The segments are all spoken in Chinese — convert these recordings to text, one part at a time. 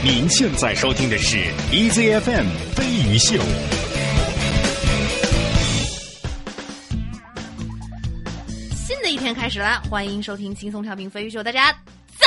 您现在收听的是 EZFM 飞鱼秀。新的一天开始了，欢迎收听轻松调频飞鱼秀，大家早！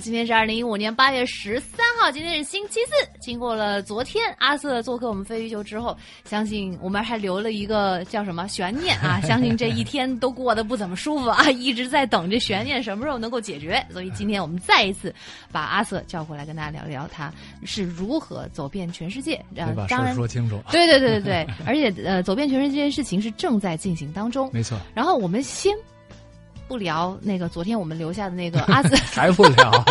今天是二零一五年八月十三号，今天是星期四。经过了昨天阿瑟做客我们飞鱼秀之后，相信我们还留了一个叫什么悬念啊？相信这一天都过得不怎么舒服啊，一直在等这悬念什么时候能够解决。所以今天我们再一次把阿瑟叫过来跟大家聊一聊他是如何走遍全世界。呃得把事儿当然，说清楚。对对对对对，而且呃，走遍全世界这件事情是正在进行当中。没错，然后我们先不聊那个昨天我们留下的那个 阿紫，还不聊，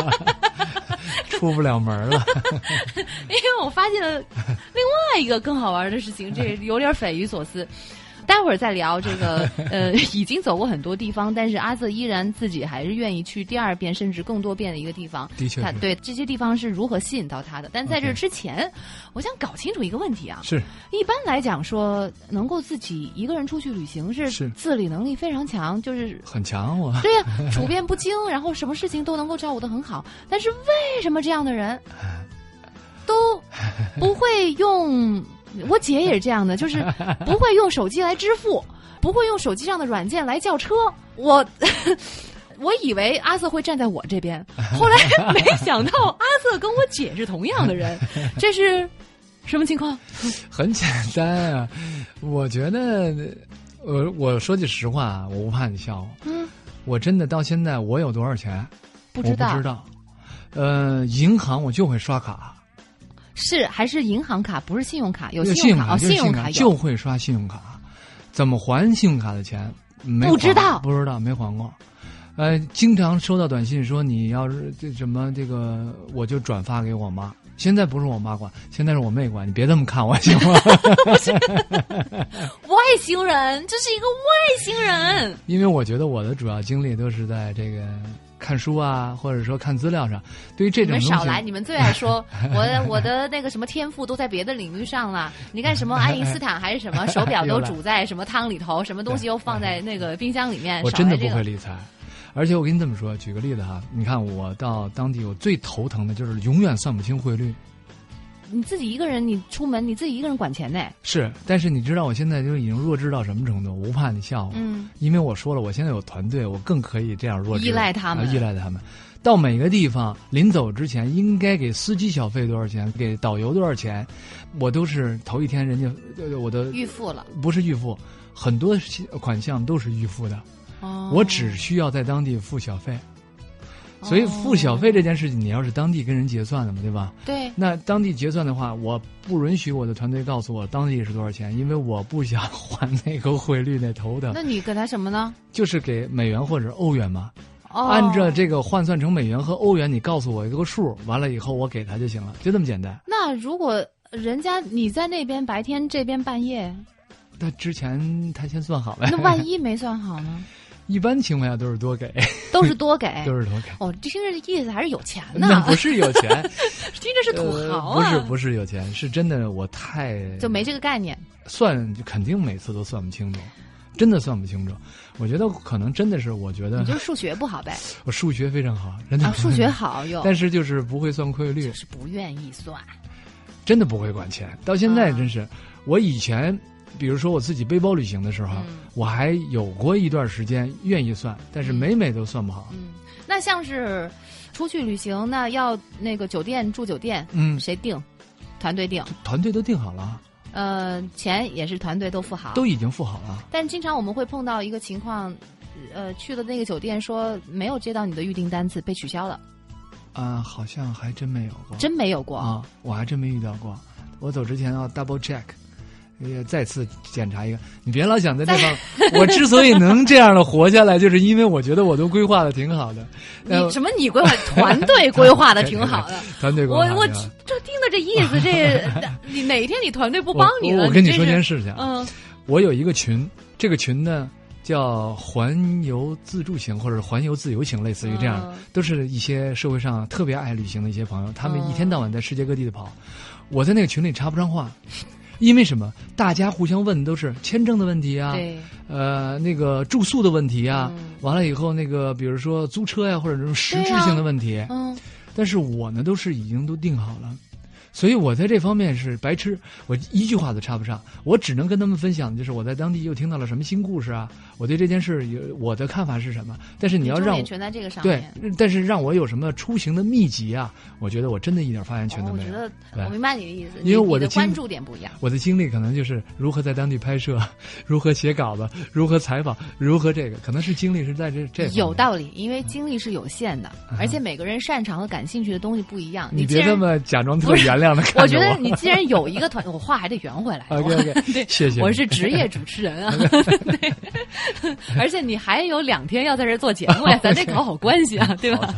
出不了门了。因为我发现了另外一个更好玩的事情，这有点匪夷所思。待会儿再聊这个，呃，已经走过很多地方，但是阿瑟依然自己还是愿意去第二遍甚至更多遍的一个地方。的确是对这些地方是如何吸引到他的？但在这之前我想搞清楚一个问题啊。是一般来讲说，能够自己一个人出去旅行是是自理能力非常强，就是很强，我对呀、处变不惊，然后什么事情都能够照顾的很好。但是为什么这样的人 都不会用？我姐也是这样的，就是不会用手机来支付，不会用手机上的软件来叫车。我 我以为阿瑟会站在我这边，后来没想到阿瑟跟我姐是同样的人，这是什么情况？很简单啊。我觉得，我我说句实话啊，我不怕你笑话。嗯，我真的到现在我有多少钱，不知道不知道。呃，银行我就会刷卡，是还是银行卡，不是信用卡？有信信用卡哦，信用卡就会刷信用卡。怎么还信用卡的钱？没不知道不知道，没还过。呃，经常收到短信说你要是这什么这个，我就转发给我妈。现在不是我妈管，现在是我妹管。你别这么看我行吗？外星人，这是一个外星人。因为我觉得我的主要精力都是在这个看书啊，或者说看资料上。对于这种你，们少来！你们最爱说 我的我的那个什么天赋都在别的领域上了。你看什么 爱因斯坦还是什么 手表都煮在什么汤里头，什么东西又放在那个冰箱里面。我真的不会理财。而且我跟你这么说，举个例子哈，你看我到当地，我最头疼的就是永远算不清汇率。你自己一个人，你出门你自己一个人管钱呢。是，但是你知道我现在就已经弱智到什么程度？我不怕你笑话，嗯，因为我说了，我现在有团队，我更可以这样弱智，依赖他们啊依赖他们。到每个地方临走之前，应该给司机小费多少钱，给导游多少钱，我都是头一天人家呃我的预付了。不是预付，很多款项都是预付的，哦，我只需要在当地付小费。所以付小费这件事情，你要是当地跟人结算的嘛，对吧？对。那当地结算的话，我不允许我的团队告诉我当地是多少钱，因为我不想还那个汇率那头的，那你给他什么呢？就是给美元或者欧元嘛。哦，按照这个换算成美元和欧元，你告诉我一个数，完了以后我给他就行了，就这么简单。那如果人家你在那边白天，这边半夜，那之前他先算好了，那万一没算好呢？一般情况下都是多给，都是多给，都是多给。哦，听着这意思还是有钱呢。那不是有钱，听着是土豪啊，呃不是不是有钱，是真的我太就没这个概念。算，就肯定每次都算不清楚，真的算不清楚。我觉得可能真的是，我觉得你就是数学不好呗？我数学非常好，真的、啊，数学好哟，但是就是不会算汇率就，是不愿意算。真的不会管钱。到现在啊真是，我以前比如说我自己背包旅行的时候，嗯我还有过一段时间愿意算，但是嗯每每都算不好。嗯，那像是出去旅行，那要那个酒店住酒店，嗯，谁定？团队定。团队都定好了，呃，钱也是团队都付好。都已经付好了。但经常我们会碰到一个情况，呃，去的那个酒店说没有接到你的预订单子，被取消了，啊、好像还真没有过。真没有过。啊，我还真没遇到过。我走之前要 double check，也再次检查一个。你别老想在这方，我之所以能这样的活下来，就是因为我觉得我都规划的挺好的。呃你什么？你规划团队规划的挺好的。团队规划 我我这听着这意思，这你 哪天你团队不帮你了？我我跟你说件事情，嗯我有一个群，这个群呢叫环游自助型或者环游自由型，类似于这样，嗯都是一些社会上特别爱旅行的一些朋友，他们嗯一天到晚在世界各地的跑。我在那个群里插不上话，因为什么？大家互相问都是签证的问题啊，对，呃，那个住宿的问题啊，嗯完了以后那个比如说租车呀、或者这种实质性的问题，嗯但是我呢都是已经都定好了。所以我在这方面是白痴，我一句话都插不上。我只能跟他们分享，就是我在当地又听到了什么新故事啊，我对这件事有我的看法是什么。但是你要让我全在这个上对面。，但是让我有什么出行的秘籍啊，我觉得我真的一点发言权都没有。哦我觉得我明白你的意思，因为我的关注点不一样。我的经历可能就是如何在当地拍摄，如何写稿子，如何采访，如何这个，可能是经历是在这这有道理，因为精力是有限的，嗯而且每个人擅长和感兴趣的东西不一样。你别这么假装特不是原谅的看着我觉得你既然有一个团，我话还得圆回来。OK OK，对，谢谢。我是职业主持人啊，对，而且你还有两天要在这做节目呀，咱得搞好关系啊，对吧？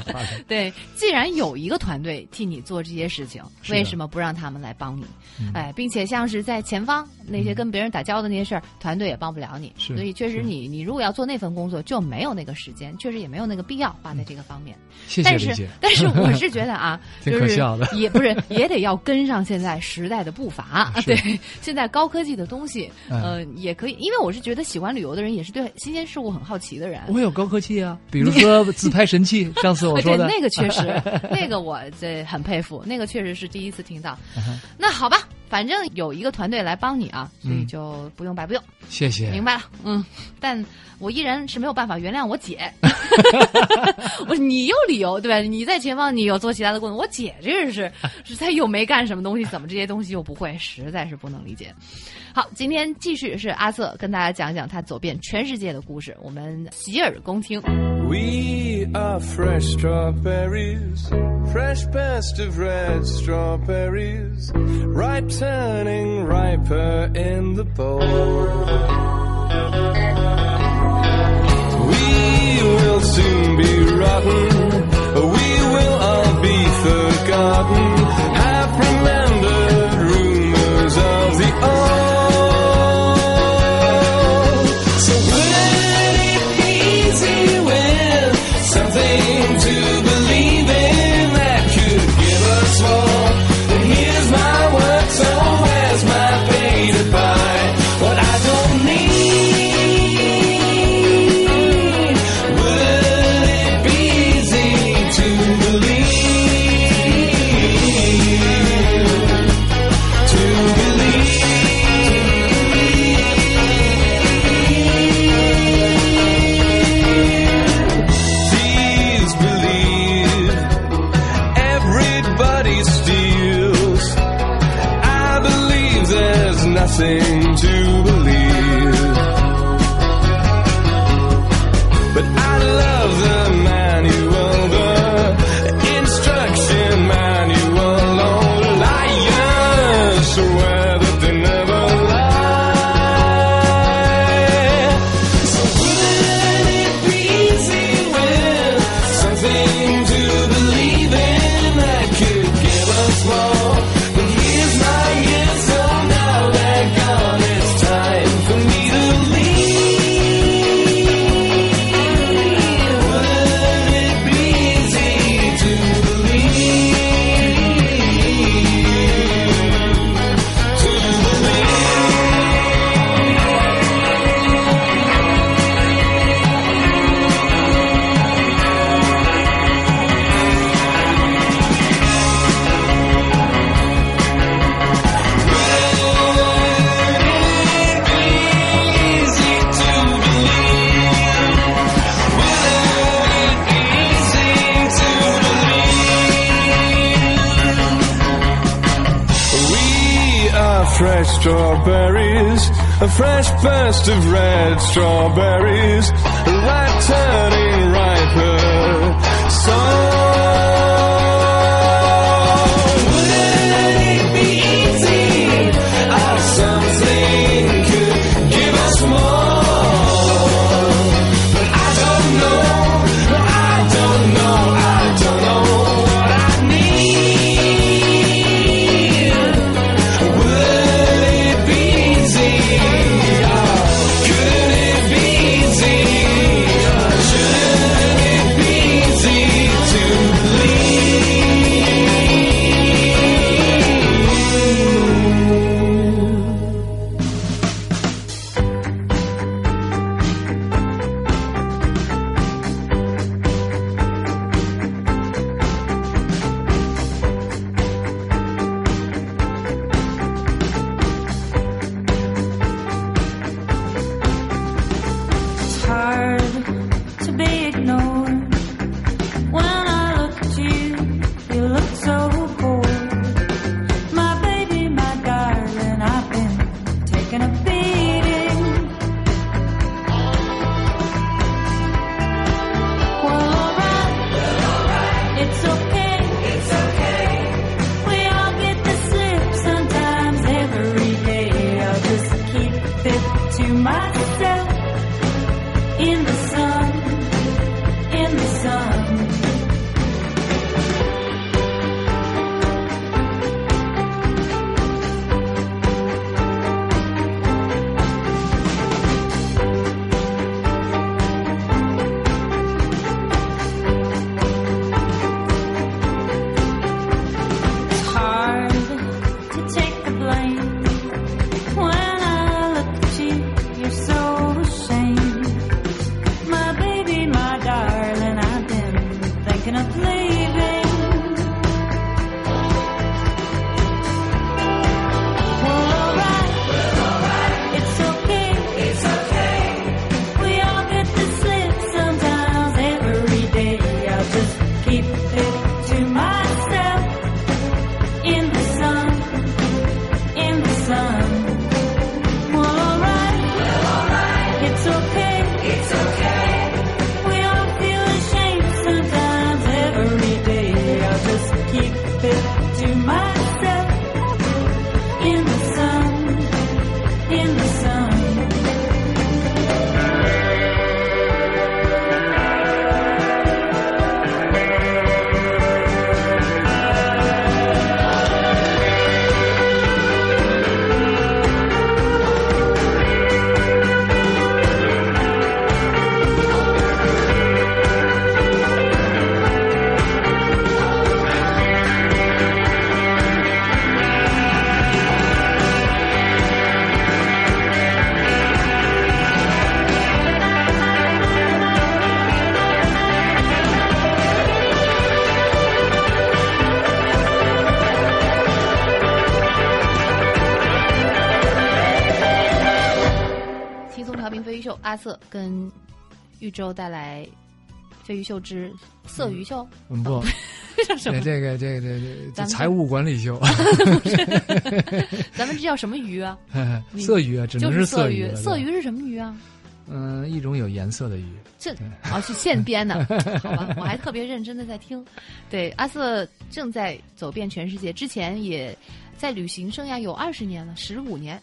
对，既然有一个团队替你做这些事情，为什么不让他们来帮你？嗯哎，并且像是在前方那些跟别人打交道的那些事儿，团队也帮不了你。是所以确实是你你如果要做那份工作，就没有那个时间，确实也没有那个必要花在这个方面。谢谢但是。但是我是觉得啊，挺就是可笑的也不是也得要跟上现在时代的步伐。是对，现在高科技的东西，嗯呃，也可以，因为我是觉得喜欢旅游的人也是对新鲜事物很好奇的人。我有高科技啊，比如说自拍神器，上次我呃说的对，那个确实，那个我这很佩服，那个确实是第一次听到。嗯那好吧，反正有一个团队来帮你啊，所以嗯就不用白不用，谢谢。明白了。嗯，但我依然是没有办法原谅我姐。我说你有理由对吧？你在前方，你有做其他的工作，我姐这是 是她又没干什么东西，怎么这些东西又不会，实在是不能理解。好，今天继续是阿瑟跟大家讲讲他走遍全世界的故事，我们洗耳恭听。We are fresh strawberries, fresh best of red strawberries, ripe turning riper in the bowl. We will soon be rotten, we will all be forgotten, have remembered burst of red strawberries, 玉州带来飞鱼秀之色鱼秀，嗯不，叫什么这？这个这个这个这财务管理秀，咱们这叫什么鱼啊？色鱼啊，只能就是色鱼。色鱼是什么鱼啊？嗯，一种有颜色的鱼。这哦是现编的，好吧？我还特别认真的在听。对，阿瑟正在走遍全世界，之前也在旅行生涯有二十年了，十五年，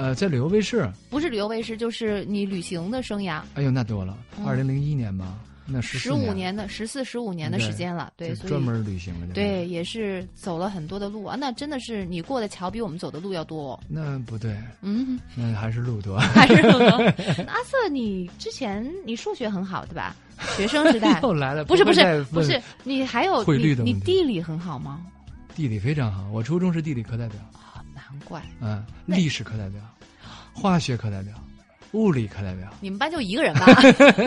呃，在旅游卫视，不是旅游卫视，就是你旅行的生涯，哎呦，那多了，嗯二零零一年吧，那十十五年的十四十五年的时间了，对，所以专门旅行了。对，也是走了很多的路啊，那真的是你过的桥比我们走的路要多、哦。那不对，嗯，那还是路多。还是路多。阿瑟，你之前你数学很好对吧？学生时代 又来了，不是不是不是，你还有汇率你地理很好吗？地理非常好，我初中是地理课代表，啊，难怪嗯，历史课代表，化学课代表，物理课代表。你们班就一个人吧？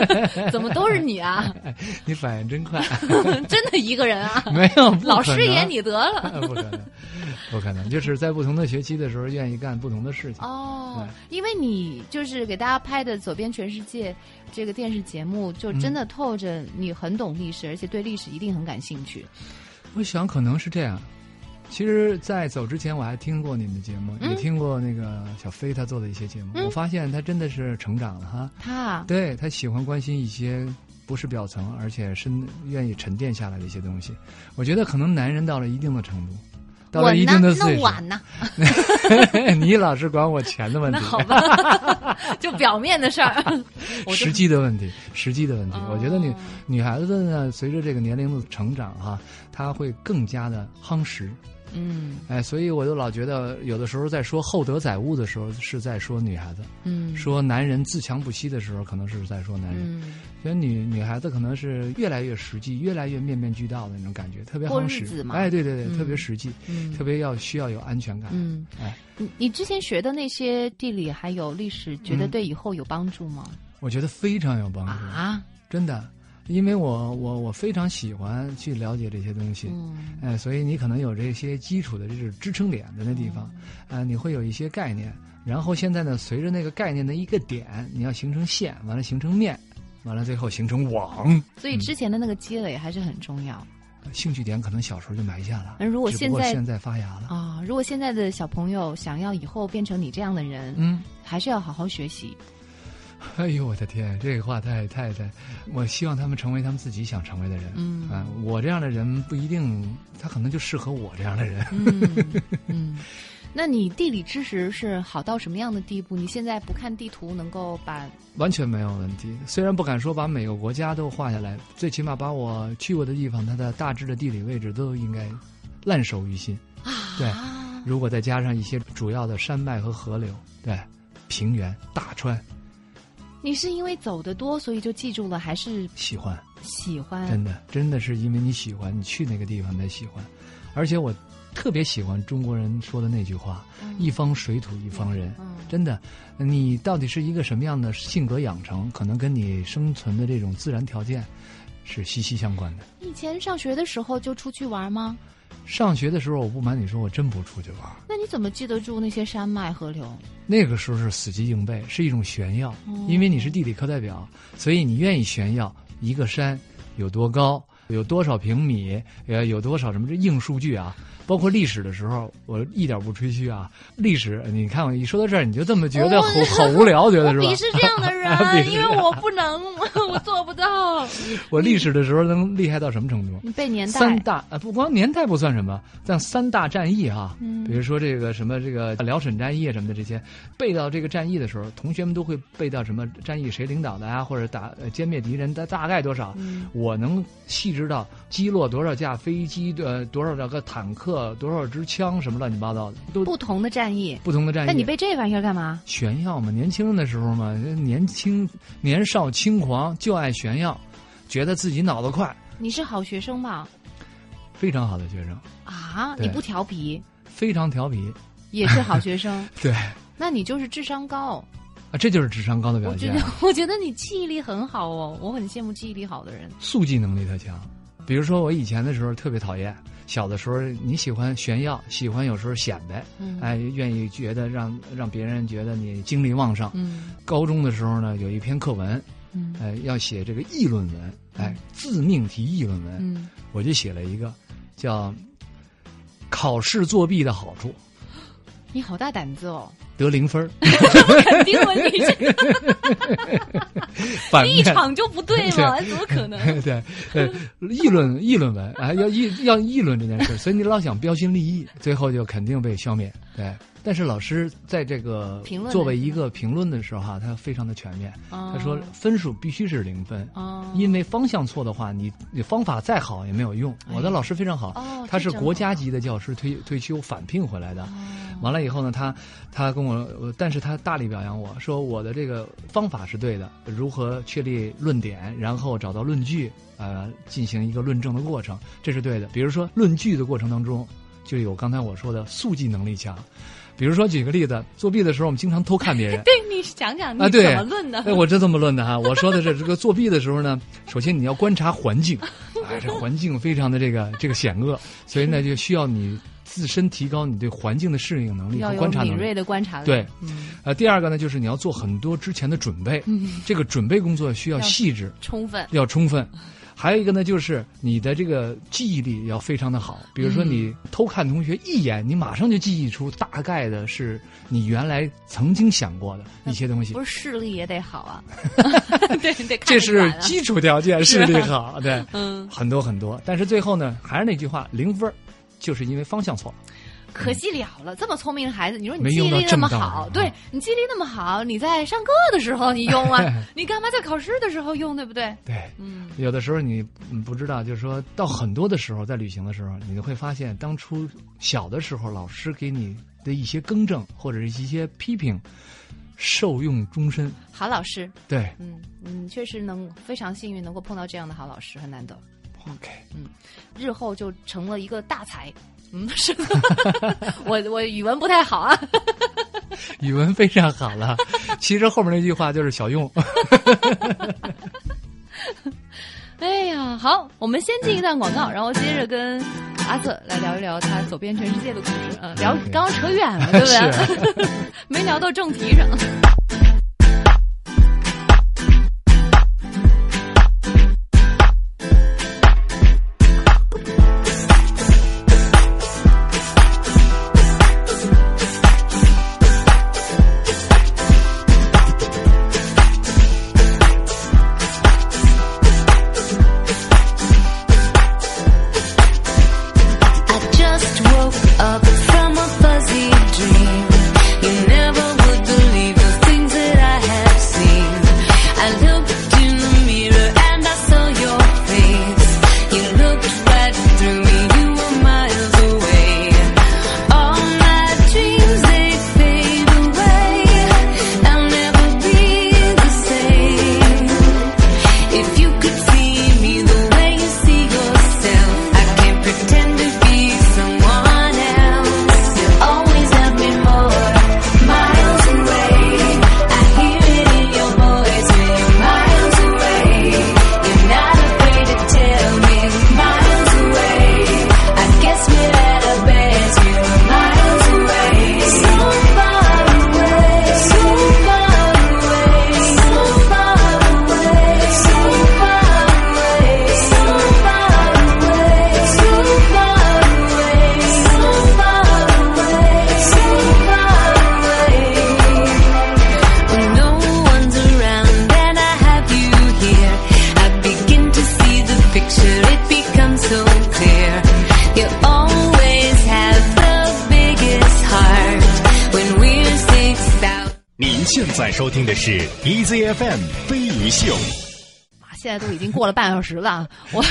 怎么都是你啊？你反应真快，真的一个人啊？没有，老师演你得了。不可能，不可能，就是在不同的学期的时候，愿意干不同的事情。哦，因为你就是给大家拍的《走遍全世界》这个电视节目，就真的透着你很懂历史，而且对历史一定很感兴趣。我想可能是这样。其实，在走之前，我还听过你们的节目，嗯也听过那个小飞他做的一些节目。嗯我发现他真的是成长了哈。他啊，对他喜欢关心一些不是表层，而且深愿意沉淀下来的一些东西。我觉得可能男人到了一定的程度，到了一定的岁数？你老是管我钱的问题，好吧，就表面的事儿。实际的问题，实际的问题。哦我觉得女女孩子呢，随着这个年龄的成长哈、她会更加的夯实。嗯。哎，所以我就老觉得，有的时候在说厚德载物的时候，是在说女孩子；嗯，说男人自强不息的时候，可能是在说男人。嗯，所以女女孩子可能是越来越实际，越来越面面俱到的那种感觉，特别过夯实。哎，对对对，嗯。特别实际，嗯。特别要需要有安全感。嗯，哎，你你之前学的那些地理还有历史，觉得嗯。对以后有帮助吗？我觉得非常有帮助，啊，真的，因为我我我非常喜欢去了解这些东西。嗯哎，所以你可能有这些基础的这是支撑点在那地方，嗯啊、你会有一些概念。然后现在呢，随着那个概念的一个点，你要形成线，完了形成面，完了最后形成网。所以之前的那个积累还是很重要兴趣点可能小时候就埋下了，那如果现在现在发芽了。啊。如果现在的小朋友想要以后变成你这样的人，嗯，还是要好好学习。哎呦我的天，这个话太太太，我希望他们成为他们自己想成为的人。嗯啊，我这样的人不一定，他可能就适合我这样的人。嗯嗯，那你地理知识是好到什么样的地步？你现在不看地图，能够把完全没有问题。虽然不敢说把每个国家都画下来，最起码把我去过的地方，它的大致的地理位置都应该烂熟于心。对，啊，如果再加上一些主要的山脉和河流，对，平原、大川，你是因为走的多，所以就记住了，还是喜欢，喜欢？真的，真的是因为你喜欢，你去那个地方才喜欢。而且我特别喜欢中国人说的那句话：“嗯一方水土一方人。”嗯真的，你到底是一个什么样的性格养成，可能跟你生存的这种自然条件是息息相关的。以前上学的时候就出去玩吗？上学的时候，我不瞒你说，我真不出去玩。那你怎么记得住那些山脉河流？那个时候是死记硬背，是一种炫耀，哦因为你是地理课代表，所以你愿意炫耀一个山有多高，有多少平米，呃，有多少什么这硬数据啊？包括历史的时候，我一点不吹嘘啊。历史，你看我一说到这儿，你就这么觉得好好无聊，觉得是吧？鄙视这样的人，视因为我不能，我做不到。我历史的时候能厉害到什么程度？你背年代，三大呃，不光年代不算什么，像三大战役哈、嗯比如说这个什么这个辽沈战役啊什么的这些，背到这个战役的时候，同学们都会背到什么战役谁领导的啊，或者打呃歼灭敌人的大概多少，嗯我能细致到击落多少架飞机，呃，多少个坦克，多少支枪，什么乱七八糟的，都不同的战役。不同的战役。那你背这玩意儿干嘛？炫耀嘛，年轻的时候嘛，年轻年少轻狂就爱炫耀，觉得自己脑子快，你是好学生吧？非常好的学生，啊，你不调皮，非常调皮，也是好学生，对。那你就是智商高。啊，这就是智商高的表现我觉得，，我觉得你记忆力很好哦，我很羡慕记忆力好的人。速记能力特强。比如说，我以前的时候特别讨厌，小的时候你喜欢炫耀，喜欢有时候显摆，嗯。哎，愿意觉得让让别人觉得你精力旺盛。嗯。高中的时候呢，有一篇课文，嗯。哎，要写这个议论文，哎，自命题议论文，嗯，我就写了一个叫“考试作弊的好处”，你好大胆子哦！得零分儿，肯定问你 立场就不对嘛，怎么可能？对，对，议论议论文啊，要议要议论这件事，所以你老想标新立异，最后就肯定被消灭。对，但是老师在这个评论作为一个评论的时候哈、他非常的全面，他他说分数必须是零分。哦，因为方向错的话，你你方法再好也没有用。我的老师非常好，哦他是国家级的教师，退退休返聘回来的。哦完了以后呢，他他跟我，呃但是他大力表扬我说我的这个方法是对的，如何确立论点，然后找到论据，呃，进行一个论证的过程，这是对的。比如说论据的过程当中，就有刚才我说的速记能力强。比如说举个例子，作弊的时候我们经常偷看别人。对你讲讲你怎么论的？哎，我是这么论的哈。我说的是这个作弊的时候呢，首先你要观察环境，哎，这环境非常的这个这个险恶，所以呢就需要你自身提高你对环境的适应能力要有和观察能力。敏锐的观察力。对嗯，呃，第二个呢，就是你要做很多之前的准备，嗯这个准备工作需要要细致，充分。要充分。还有一个呢，就是你的这个记忆力要非常的好。比如说，嗯你偷看同学一眼，你马上就记忆出大概的是你原来曾经想过的一些东西不。是视力也得好啊，对，得看这是基础条件，视力好，对，嗯，很多很多。但是最后呢，还是那句话，零分就是因为方向错了。可惜了了，这么聪明的孩子，你说你记忆力那么好，啊对你记忆力那么好，你在上课的时候你用啊，你干嘛在考试的时候用，对不对？对，嗯，有的时候你嗯不知道，就是说到很多的时候，在旅行的时候，你会发现，当初小的时候老师给你的一些更正或者是一些批评，受用终身。好老师，对嗯嗯，确实能非常幸运能够碰到这样的好老师，很难得，，OK，嗯日后就成了一个大才。嗯，是的，我我语文不太好啊，语文非常好了。其实后面那句话就是小用。哎呀，好，我们先进一段广告，然后接着跟阿瑟来聊一聊他走遍全世界的故事。嗯，聊刚刚扯远了，对不对？没聊到正题上。EZFM 飞鱼秀。啊现在都已经过了半小时了，我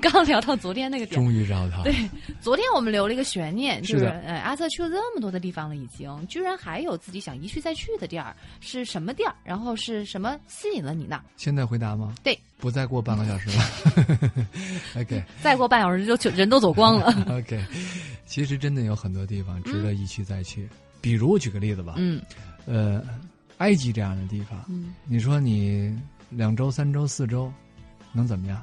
刚聊到昨天那个点。终于找到。对，昨天我们留了一个悬念，就是阿瑟去了这么多的地方了，已经居然还有自己想一去再去的地儿，是什么地儿？然后是什么吸引了你呢？现在回答吗？对，不再过半个小时了。OK 再过半小时就就人都走光了。OK，其实真的有很多地方值得一去再去。比如我举个例子吧，嗯呃，埃及这样的地方，嗯你说你两周、三周、四周，能怎么样？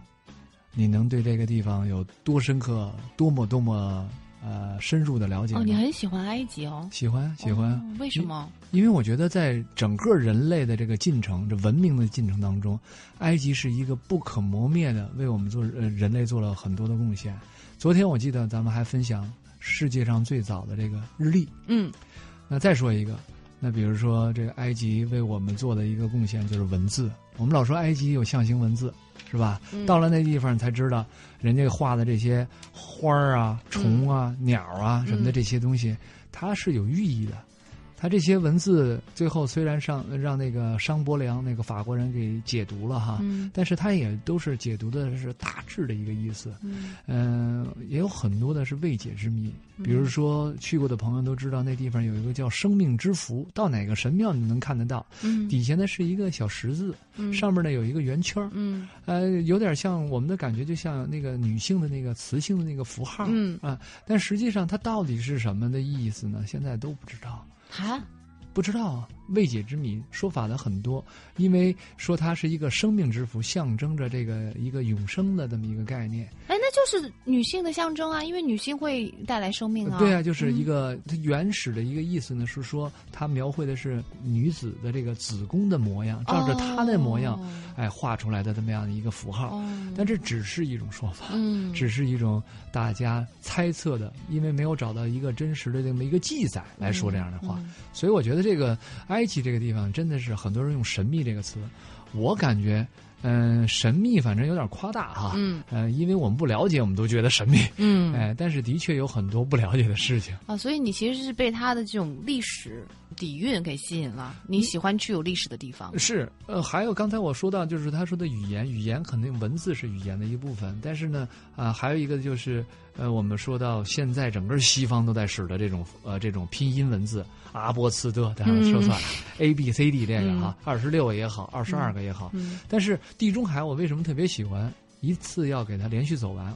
你能对这个地方有多深刻、多么多么呃深入的了解？哦，你很喜欢埃及哦？喜欢喜欢、哦为什么？因为我觉得在整个人类的这个进程、这文明的进程当中，埃及是一个不可磨灭的，为我们做呃人类做了很多的贡献。昨天我记得咱们还分享世界上最早的这个日历。嗯那再说一个，那比如说这个埃及为我们做的一个贡献就是文字。我们老说埃及有象形文字，是吧？嗯到了那地方才知道，人家画的这些花儿啊、虫啊、鸟啊什么的嗯这些东西，它是有寓意的。它这些文字最后虽然上让那个商伯良那个法国人给解读了哈，嗯但是他也都是解读的是大致的一个意思。嗯嗯、也有很多的是未解之谜。比如说去过的朋友都知道，那地方有一个叫生命之符，到哪个神庙你能看得到。嗯底下呢是一个小十字，嗯上面呢有一个圆圈，嗯呃，有点像我们的感觉，就像那个女性的那个雌性的那个符号。嗯啊，但实际上它到底是什么的意思呢？现在都不知道。啊不知道啊，未解之谜，说法的很多。因为说它是一个生命之符，象征着这个一个永生的这么一个概念。哎，那就是女性的象征啊，因为女性会带来生命啊。对啊，就是一嗯个它原始的一个意思呢，是说它描绘的是女子的这个子宫的模样，照着她的模样，哦哎，画出来的这么样的一个符号。哦但这只是一种说法，嗯只是一种大家猜测的，因为没有找到一个真实的这么一个记载来说这样的话，嗯所以我觉得这个埃及这个地方真的是很多人用神秘这个词，我感觉，嗯、神秘反正有点夸大哈，嗯呃，因为我们不了解，我们都觉得神秘，嗯哎，但是的确有很多不了解的事情。啊，所以你其实是被他的这种历史底蕴给吸引了，你喜欢去有历史的地方。是，呃，还有刚才我说到，就是他说的语言，语言肯定文字是语言的一部分，但是呢，啊、还有一个就是，呃，我们说到现在整个西方都在使的这种呃这种拼音文字，阿波茨德，当然说算了、a B C D 这个哈，二十六个也好，二十二个也好，嗯但是地中海我为什么特别喜欢？一次要给它连续走完，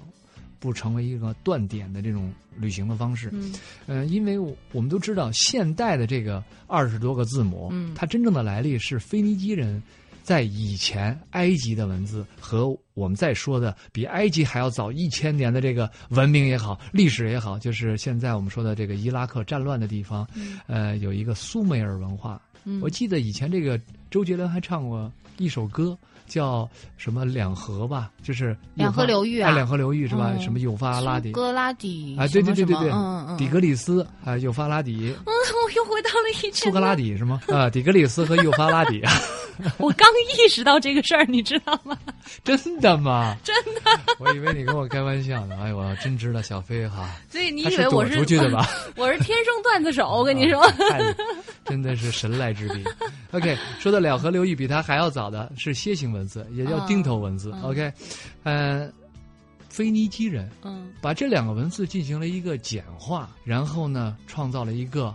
不成为一个断点的这种旅行的方式。嗯呃，因为我我们都知道，现代的这个二十多个字母，嗯它真正的来历是腓尼基人在以前埃及的文字和我们在说的比埃及还要早一千年的这个文明也好，历史也好，就是现在我们说的这个伊拉克战乱的地方，呃，有一个苏美尔文化。嗯我记得以前这个周杰伦还唱过一首歌。叫什么两河吧，就是两河流域啊哎两河流域是吧？嗯什么幼发拉底苏格拉底啊，对对对对对，嗯嗯，底格里斯啊，幼发拉底，嗯，我又回到了以前。苏格拉，底是吗？啊，底格里斯和幼发拉底，我刚意识到这个事儿，你知道吗？真的吗？真的，我以为你跟我开玩笑呢。哎呦，我真知道小飞哈，所以你以为我是出去的吧？我是天生段子手，我跟你说。真的是神来之笔。OK，说到两河流域，比他还要早的是楔形文字，也叫啊钉头文字。嗯 OK，呃，腓尼基人嗯把这两个文字进行了一个简化，然后呢，创造了一个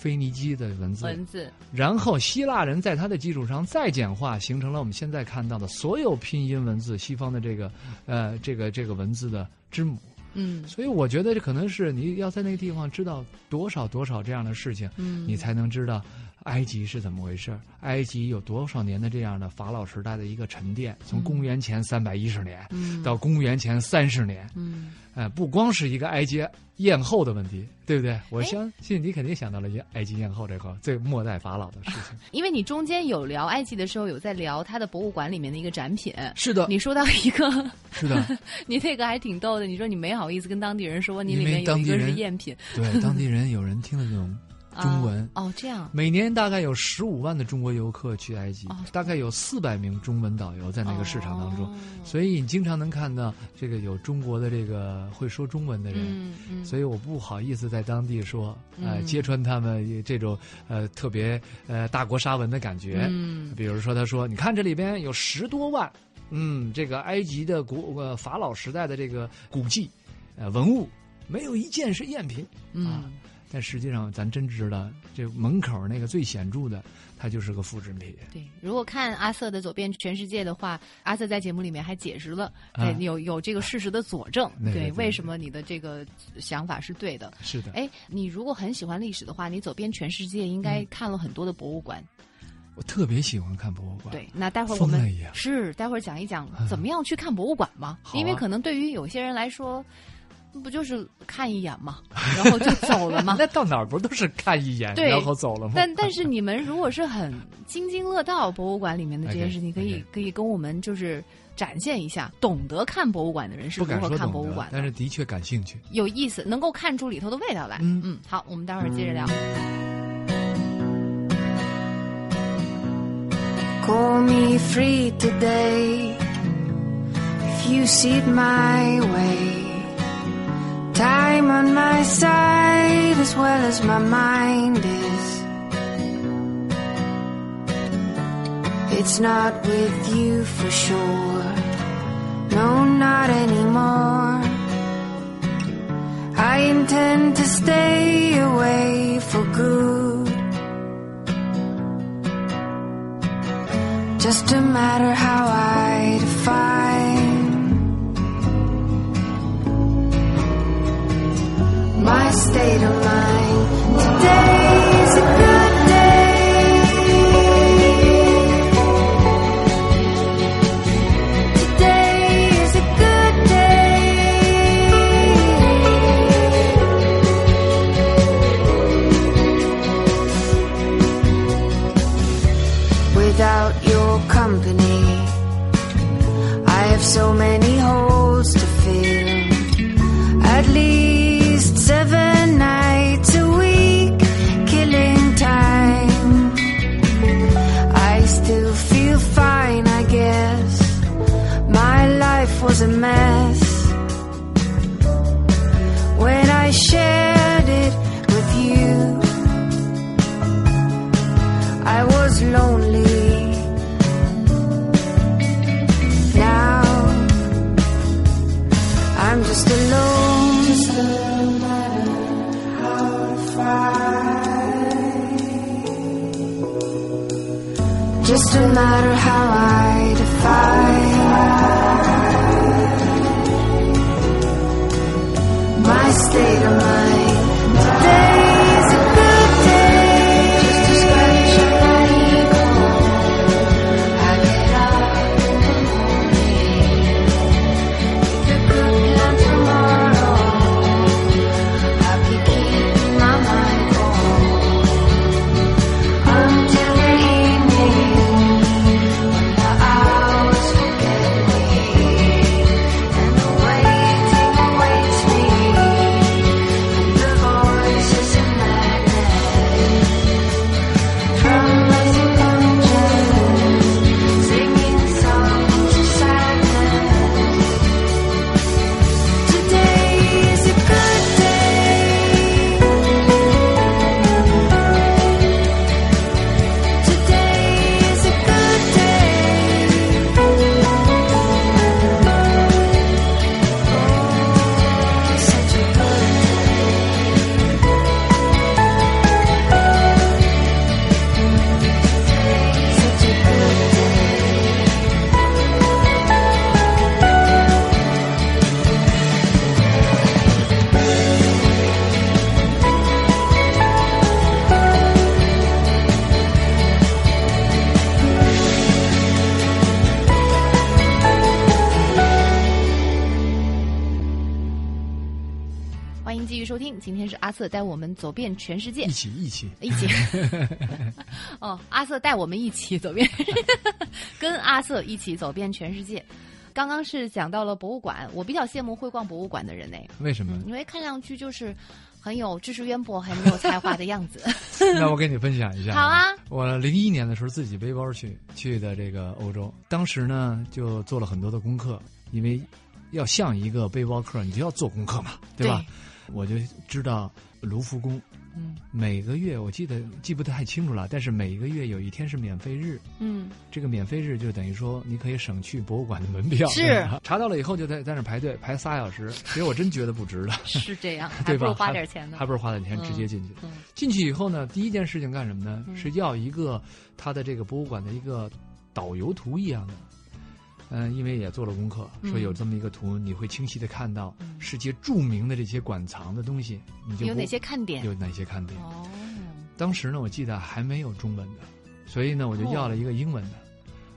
腓尼基的文字。文字，然后希腊人在它的基础上再简化，形成了我们现在看到的所有拼音文字，西方的这个呃这个这个文字的之母。嗯所以我觉得这可能是你要在那个地方知道多少多少这样的事情，嗯，你才能知道埃及是怎么回事。埃及有多少年的这样的法老时代的一个沉淀，从公元前三百一十年嗯到公元前三十年，嗯呃，不光是一个埃及艳后的问题，对不对？哎我相信你肯定想到了埃及艳后这个最末代法老的事情。因为你中间有聊埃及的时候，有在聊他的博物馆里面的一个展品。是的，你说到一个，是的，你那个还挺逗的。你说你没好意思跟当地人说，你里面有一个是赝品对当地人有人听得懂中文。啊哦，这样每年大概有十五万的中国游客去埃及，哦大概有四百名中文导游在那个市场当中，哦所以你经常能看到这个有中国的这个会说中文的人。嗯嗯，所以我不好意思在当地说，呃，嗯揭穿他们这种呃特别呃大国沙文的感觉。嗯比如说，他说：“你看这里边有十多万，嗯，这个埃及的古呃法老时代的这个古迹，呃文物，没有一件是赝品。”啊嗯，但实际上，咱真知道，这门口那个最显著的，它就是个复制品。对。如果看阿瑟的《走遍全世界》的话，阿瑟在节目里面还解释了，啊对，有有这个事实的佐证，对对对为什么你的这个想法是对的。是的，哎，你如果很喜欢历史的话，你走遍全世界，应该嗯看了很多的博物馆。我特别喜欢看博物馆。对，那待会儿我们是待会儿讲一讲嗯怎么样去看博物馆嘛，因为可能对于有些人来说，不就是看一眼嘛，然后就走了嘛。那到哪儿不都是看一眼，然后走了吗？但但是你们如果是很津津乐道博物馆里面的这些事情，可以 可以跟我们就是展现一下，懂得看博物馆的人是不如何看博物馆，的但是的确感兴趣。有意思，能够看出里头的味道来。嗯嗯，好，我们待会儿接着聊。Call me free today if you see it my way. Time on my side as well as my mind is. It's not with you for sure. No, not anymore. I intend to stay away for good. Just a matter how I define my state of mind. Just a matter how I define my state of mind. Today's 阿瑟带我们走遍全世界一，起一起，一起。哦，阿瑟带我们一起走遍，跟阿瑟一起走遍全世界。刚刚是讲到了博物馆，我比较羡慕会逛博物馆的人呢，为什么嗯，？因为看上去就是很有知识渊博、很有才华的样子。那我给你分享一下。好啊，我零一年的时候自己背包去去的这个欧洲，当时呢就做了很多的功课，因为要像一个背包客，你就要做功课嘛，对吧？我就知道卢浮宫嗯每个月我记得记不太清楚了，但是每个月有一天是免费日，嗯，这个免费日就等于说你可以省去博物馆的门票。是查到了以后就在在那排队排仨小时，其实我真觉得不值了。是这样，还对吧？不如花点钱呢还。不如花点钱直接进去。嗯进去以后呢，第一件事情干什么呢？嗯是要一个他的这个博物馆的一个导游图一样的。嗯，因为也做了功课，嗯说有这么一个图，你会清晰的看到嗯世界著名的这些馆藏的东西，你就有哪些看点？有哪些看点？哦，当时呢，我记得还没有中文的，所以呢，我就要了一个英文的，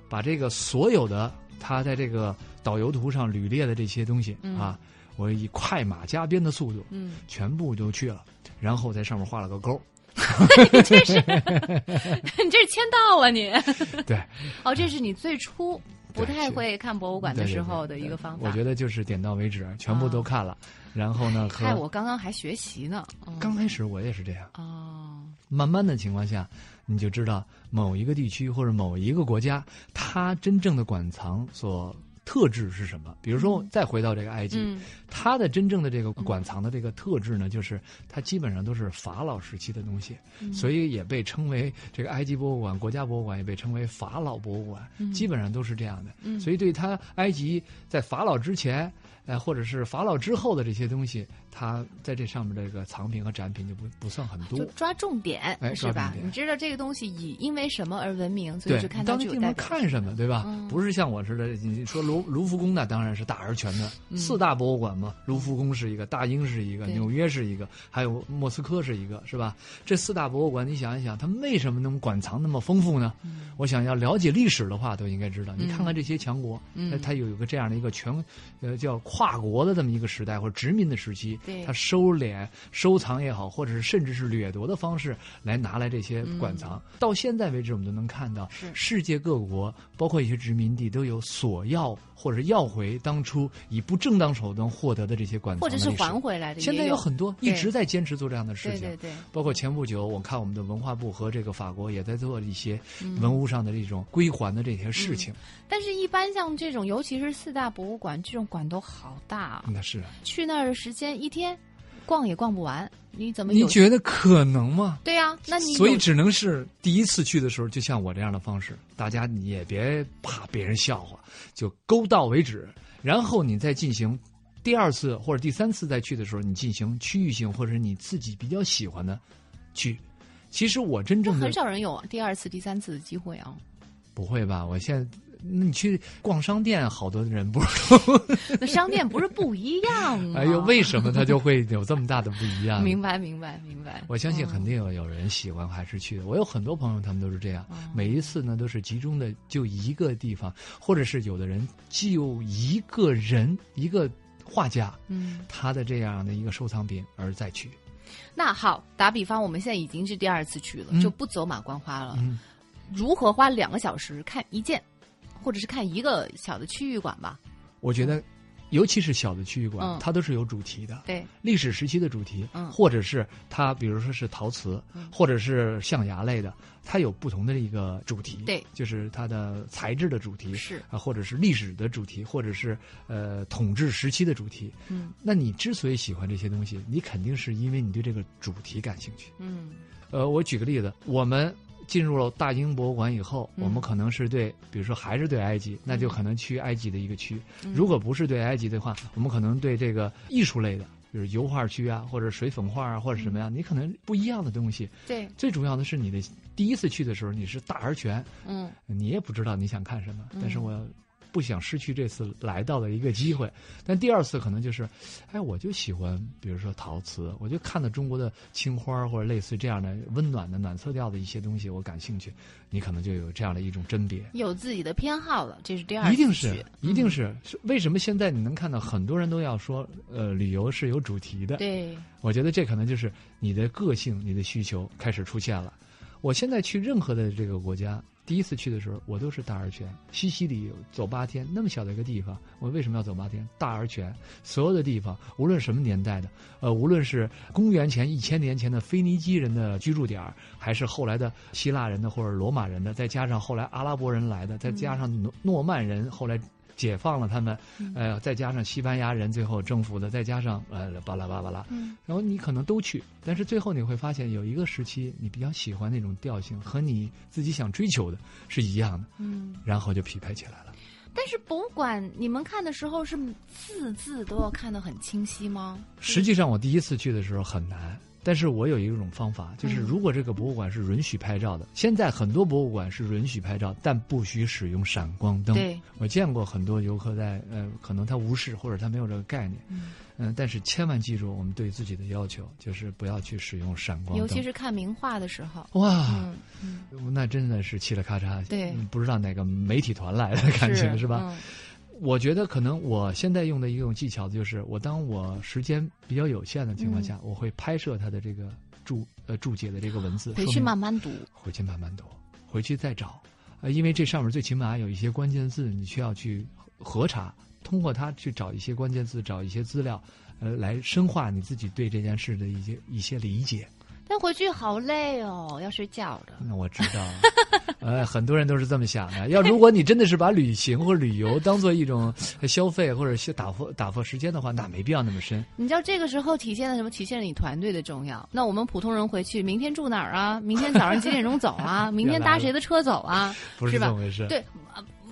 把这个所有的他在这个导游图上履列的这些东西、嗯啊，我以快马加鞭的速度嗯，全部就去了，然后在上面画了个勾。你这是 你这是签到啊你？对，哦，这是你最初不太会看博物馆的时候的一个方法。我觉得就是点到为止，全部都看了。然后呢，和害我刚刚还学习呢。嗯刚开始我也是这样，哦，慢慢的情况下，你就知道某一个地区或者某一个国家，它真正的馆藏所特质是什么。比如说，再回到这个埃及，嗯它的真正的这个馆藏的这个特质呢，就是它基本上都是法老时期的东西，嗯所以也被称为这个埃及博物馆、国家博物馆也被称为法老博物馆，基本上都是这样的。嗯所以对它埃及在法老之前。呃，或者是法老之后的这些东西，它在这上面这个藏品和展品就不不算很多就。抓重点、哎是吧你知道这个东西以因为什么而闻名，所以对，就看当地方它具有代表看什么，对吧？嗯不是像我似的，你说卢卢浮宫那当然是大而全的、嗯四大博物馆嘛，卢浮宫是一个，大英是一个，纽约是一个，还有莫斯科是一个，是吧？这四大博物馆，你想一想，它为什么能馆藏那么丰富呢？嗯我想要了解历史的话，都应该知道。你看看这些强国，嗯它有一个这样的一个全，呃，叫跨国的这么一个时代或者殖民的时期对，他收敛、收藏也好，或者是甚至是掠夺的方式来拿来这些馆藏。到现在为止，我们都能看到是。世界各国，包括一些殖民地，都有索要或者是要回当初以不正当手段获得的这些馆藏或者是还回来的现在有。很多一直在坚持做这样的事情。对对对，包括前不久，我看我们的文化部和这个法国也在做一些嗯。文物上的这种归还的这些事情。但是，一般像这种，尤其是四大博物馆，这种馆都好大啊，那是，去那儿的时间一天逛也逛不完，你怎么你？觉得可能吗？对呀、那你所以只能是第一次去的时候，就像我这样的方式，大家你也别怕别人笑话，就勾到为止，然后你再进行第二次或者第三次再去的时候，你进行区域性或者你自己比较喜欢的去。其实我真正的很少人有第二次、第三次的机会啊。不会吧？我现在你去逛商店，好多人不是 那商店不是不一样吗？哎呦，为什么它就会有这么大的不一样？明白，明白，明白。我相信嗯肯定有有人喜欢还是去的。我有很多朋友，他们都是这样，嗯每一次呢都是集中的就一个地方，或者是有的人就一个人一个画家嗯，他的这样的一个收藏品而再去。那好，打比方，我们现在已经是第二次去了，嗯就不走马观花了。嗯，如何花两个小时看一件，或者是看一个小的区域馆吧？我觉得。尤其是小的区域馆，嗯它都是有主题的，对，历史时期的主题，嗯或者是它，比如说是陶瓷，嗯或者是象牙类的，它有不同的一个主题，对就是它的材质的主题是啊，或者是历史的主题，或者是呃统治时期的主题。嗯那你之所以喜欢这些东西，你肯定是因为你对这个主题感兴趣。嗯呃，我举个例子，我们进入了大英博物馆以后，嗯。我们可能是对，比如说还是对埃及，那就可能去埃及的一个区；嗯。如果不是对埃及的话，我们可能对这个艺术类的，比如油画区啊，或者水粉画啊，或者什么呀，你可能不一样的东西。对，最主要的是你的第一次去的时候，你是大而全，嗯。你也不知道你想看什么，嗯但是我不想失去这次来到的一个机会。但第二次可能就是，哎，我就喜欢，比如说陶瓷，我就看到中国的青花或者类似这样的温暖的暖色调的一些东西，我感兴趣。你可能就有这样的一种甄别。有自己的偏好了，这是第二次一定是，一定。是为什么现在你能看到很多人都要说，呃，旅游是有主题的？对，我觉得这可能就是你的个性、你的需求开始出现了。我现在去任何的这个国家，第一次去的时候，我都是大而全，西西里走八天，那么小的一个地方，我为什么要走八天？大而全，所有的地方，无论什么年代的，呃，无论是公元前一千年前的腓尼基人的居住点，还是后来的希腊人的或者罗马人的，再加上后来阿拉伯人来的，再加上诺诺曼人后来。解放了他们，呃，再加上西班牙人最后征服的，再加上呃巴拉巴拉巴拉，嗯然后你可能都去，但是最后你会发现有一个时期你比较喜欢那种调性，和你自己想追求的是一样的，嗯。然后就匹配起来了。但是博物馆你们看的时候是字字都要看得很清晰吗？实际上我第一次去的时候很难。但是我有一种方法，就是嗯如果这个博物馆是允许拍照的，现在很多博物馆是允许拍照，但不许使用闪光灯。对，我见过很多游客在呃，可能他无视或者他没有这个概念，嗯嗯、但是千万记住我们对自己的要求，就是不要去使用闪光灯。尤其是看名画的时候。哇，那真的是嘁哩咔嚓，对嗯不知道哪个媒体团来的感觉是吧？嗯我觉得可能我现在用的一种技巧就是，我当我时间比较有限的情况下，嗯我会拍摄他的这个注呃注解的这个文字，回去慢慢读。回去慢慢读，回去再找，呃，因为这上面最起码有一些关键字，你需要去核查，通过它去找一些关键字，找一些资料，呃，来深化你自己对这件事的一些一些理解。但回去好累哦，要睡觉的。那我知道，呃，很多人都是这么想的。要如果你真的是把旅行或者旅游当做一种消费或者是打发打发时间的话，那没必要那么深。你知道这个时候体现了什么？体现了你团队的重要。那我们普通人回去，明天住哪儿啊？明天早上几点钟走啊？明天搭谁的车走啊？不是这么回事。对，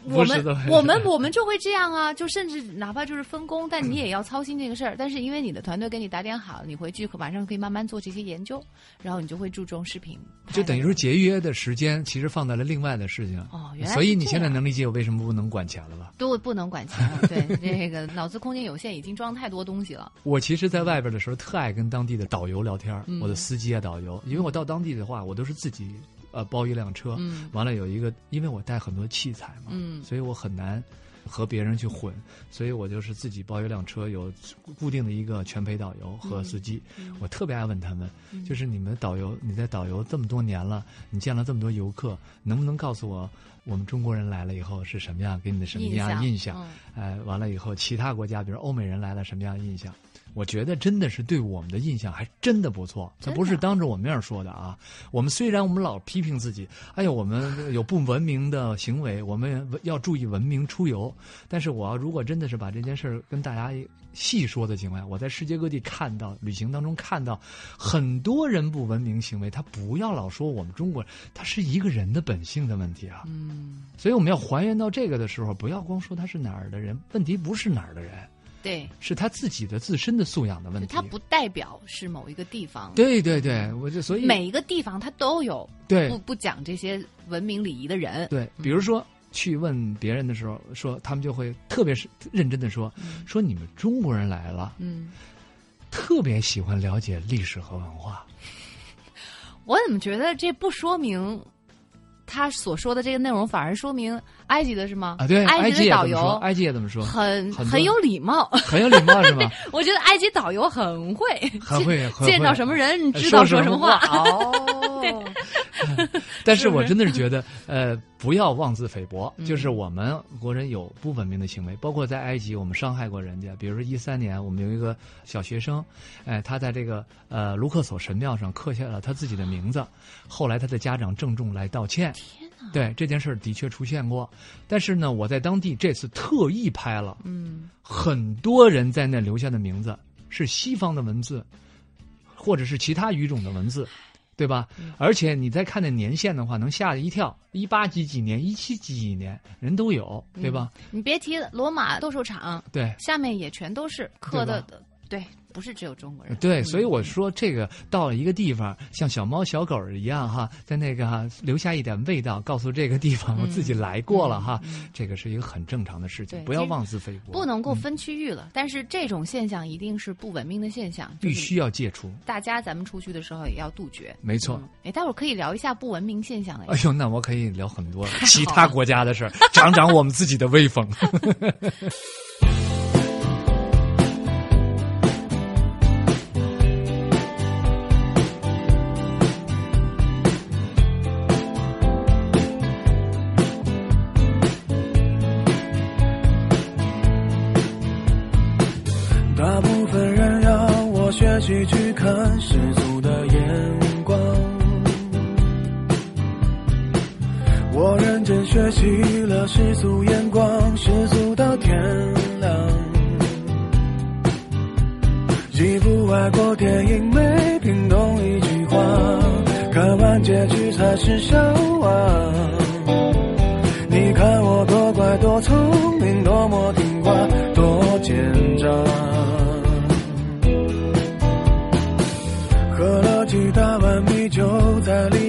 我们我们我们就会这样啊，就甚至哪怕就是分工，但你也要操心这个事儿。但是因为你的团队给你打点好，你回去可晚上可以慢慢做这些研究，然后你就会注重视频，就等于说节约的时间其实放在了另外的事情。哦原来所以你现在能理解我为什么不能管钱了吧？都不能管钱了。对，那个脑子空间有限，已经装太多东西了。我其实，在外边的时候，特爱跟当地的导游聊天，嗯我的司机啊、导游，因为我到当地的话，我都是自己呃包一辆车，嗯完了有一个，因为我带很多器材嘛，嗯所以我很难和别人去混，所以我就是自己包一辆车，有固定的一个全陪导游和司机。嗯我特别爱问他们，就是你们导游，你在导游这么多年了，你见了这么多游客，能不能告诉我，我们中国人来了以后是什么样，给你的什么样的印象？嗯哎，完了以后，其他国家，比如欧美人来了，什么样的印象？我觉得真的是对我们的印象还真的不错，他不是当着我面说的啊。我们虽然我们老批评自己，哎呀，我们有不文明的行为，我们要注意文明出游。但是我要如果真的是把这件事儿跟大家细说的情况下，我在世界各地看到旅行当中看到很多人不文明行为，他不要老说我们中国人，他是一个人的本性的问题啊。嗯，所以我们要还原到这个的时候，不要光说他是哪儿的人，问题不是哪儿的人。对，是他自己的自身的素养的问题。他不代表是某一个地方。对对对，我就所以每一个地方他都有对不不讲这些文明礼仪的人。对，比如说去问别人的时候，说他们就会特别是认真的说，说你们中国人来了，嗯，特别喜欢了解历史和文化。我怎么觉得这不说明他所说的这个内容，反而说明埃及的是吗？啊，对，埃埃及及的导游埃及也这么说，很很有礼貌。很有礼貌是吧？我觉得埃及导游很会，很会见到什么人知道说什么话话。哦。但是我真的是觉得，呃，不要妄自菲薄。嗯就是我们国人有不文明的行为，包括在埃及，我们伤害过人家。比如说一三年，我们有一个小学生，哎，他在这个呃卢克索神庙上刻下了他自己的名字，后来他的家长郑重来道歉。天哪！对这件事儿的确出现过，但是呢，我在当地这次特意拍了，嗯，很多人在那留下的名字是西方的文字，或者是其他语种的文字，对吧？而且你再看那年限的话，能吓一跳，一八几几年、一七几几年人都有，对吧？你别提罗马斗兽场，对。下面也全都是刻的，对，不是只有中国人。对，嗯所以我说这个到了一个地方，像小猫小狗一样哈，在那个哈留下一点味道，告诉这个地方我自己来过了哈，这个是一个很正常的事情不要妄自菲薄，不能够分区域了，但是这种现象一定是不文明的现象，必须要戒除。大家咱们出去的时候也要杜绝。没错。嗯，哎，待会儿可以聊一下不文明现象的。哎呦，那我可以聊很多 其他国家的事儿，长长我们自己的威风。学习了世俗眼光，世俗到天亮。一部外国电影没听懂一句话，看完结局才是笑话。你看我多乖多聪明，多么听话，多奸诈。喝了几大碗米酒再离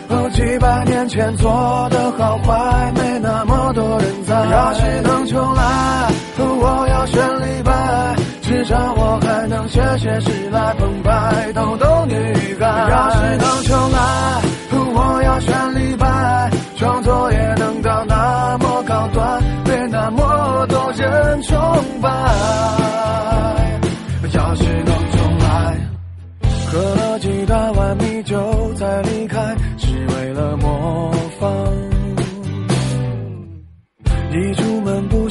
几百年前做的好坏，没那么多人在。要是能重来，我要选李白。至少我还能写写诗来澎湃逗逗女孩。要是能重来，我要选李白。创作也能到那么高端，被那么多人崇拜。要是能重来。可能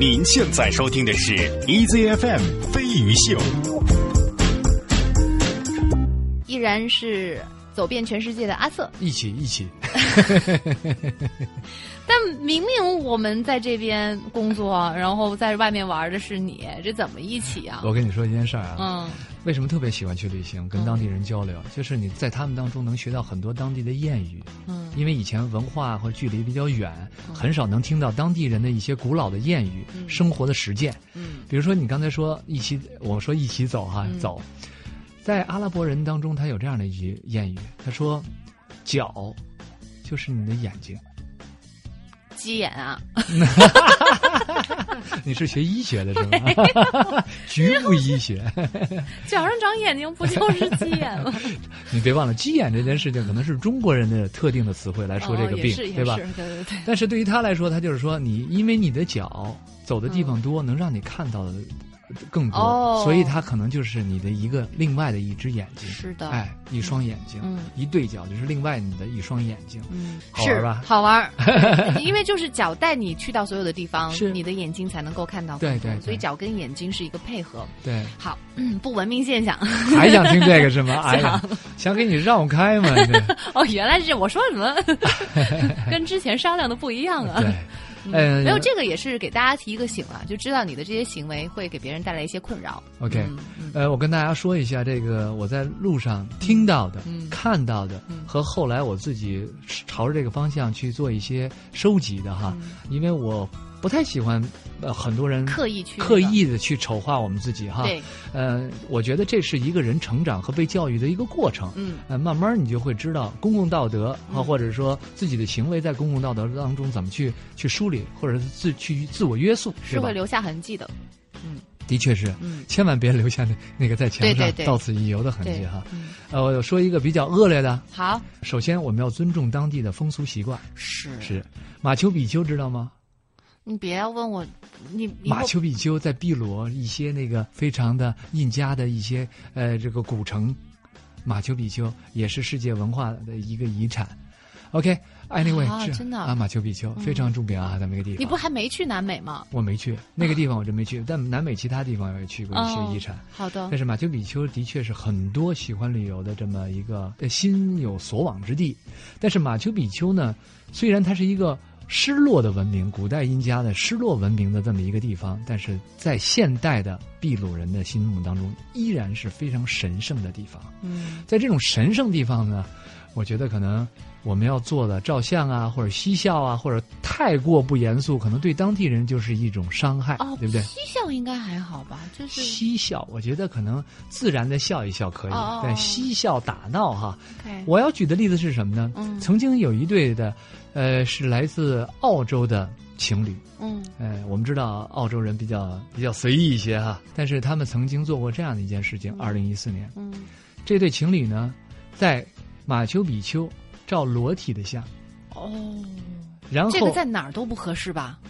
您现在收听的是 EZFM 飞鱼秀。依然是走遍全世界的阿瑟，一起一起，但明明我们在这边工作，然后在外面玩的是你，这怎么一起啊？我跟你说一件事儿啊，嗯。为什么特别喜欢去旅行，跟当地人交流？就是你在他们当中能学到很多当地的谚语，嗯。因为以前文化或距离比较远，很少能听到当地人的一些古老的谚语、生活的实践。嗯。比如说你刚才说一起，我说一起走哈，嗯。走，在阿拉伯人当中，他有这样的一句谚语，他说：“脚就是你的眼睛。鸡眼啊，你是学医学的是吗？局部医学。脚上长眼睛不就是鸡眼吗？你别忘了，鸡眼这件事情可能是中国人的特定的词汇来说这个病，对吧？对对对，但是对于他来说，他就是说，你因为你的脚走的地方多，能让你看到的更多，哦所以它可能就是你的一个另外的一只眼睛。是的哎，一双眼睛，嗯一对脚就是另外你的一双眼睛。嗯，好玩是吧好玩儿，因为就是脚带你去到所有的地方，是你的眼睛才能够看到对对对所以脚跟眼睛是一个配合。对，好，嗯，不文明现象。还想听这个是吗？哎呀，想给你绕开吗？哦，原来是我说什么，跟之前商量的不一样啊。对，呃，没有这个也是给大家提一个醒啊，就知道你的这些行为会给别人带来一些困扰。OK，嗯嗯。呃，我跟大家说一下这个我在路上听到的、嗯。看到的、嗯。和后来我自己朝着这个方向去做一些收集的哈，因为我不太喜欢呃很多人嗯刻意去刻意的去丑化我们自己哈。对，呃，我觉得这是一个人成长和被教育的一个过程。嗯呃，慢慢你就会知道公共道德啊，嗯或者说自己的行为在公共道德当中怎么去去梳理，或者是自去自我约束，是会？留下痕迹的。嗯的确是，嗯千万别留下那那个在墙上到此一游的痕迹哈。嗯，呃，我说一个比较恶劣的，好，首先我们要尊重当地的风俗习惯。是是马丘比丘知道吗？你别要问我，你你马丘比丘在秘鲁一些那个非常的印加的一些呃这个古城，马丘比丘也是世界文化的一个遗产。OK，Anyway，、是啊真的啊，马丘比丘非常著名啊，这么一个地方。你不还没去南美吗？我没去那个地方，我真没去，但南美其他地方我也去过一些遗产。哦好的但，是马丘比丘的确是很多喜欢旅游的这么一个呃心有所往之地。但是马丘比丘呢，虽然它是一个失落的文明，古代印加的失落文明的这么一个地方，但是在现代的秘鲁人的心目当中，依然是非常神圣的地方。嗯在这种神圣地方呢，我觉得可能我们要做的照相啊，或者嬉笑啊，或者太过不严肃，可能对当地人就是一种伤害，哦，对不对？嬉笑应该还好吧？就是嬉笑，我觉得可能自然的笑一笑可以，但嬉笑打闹哈。我要举的例子是什么呢？嗯曾经有一对的，呃，是来自澳洲的情侣。嗯呃，我们知道澳洲人比较比较随意一些哈，但是他们曾经做过这样的一件事情。二零一四年，嗯这对情侣呢，在马丘比丘照裸体的相，哦，然后这个在哪儿都不合适吧？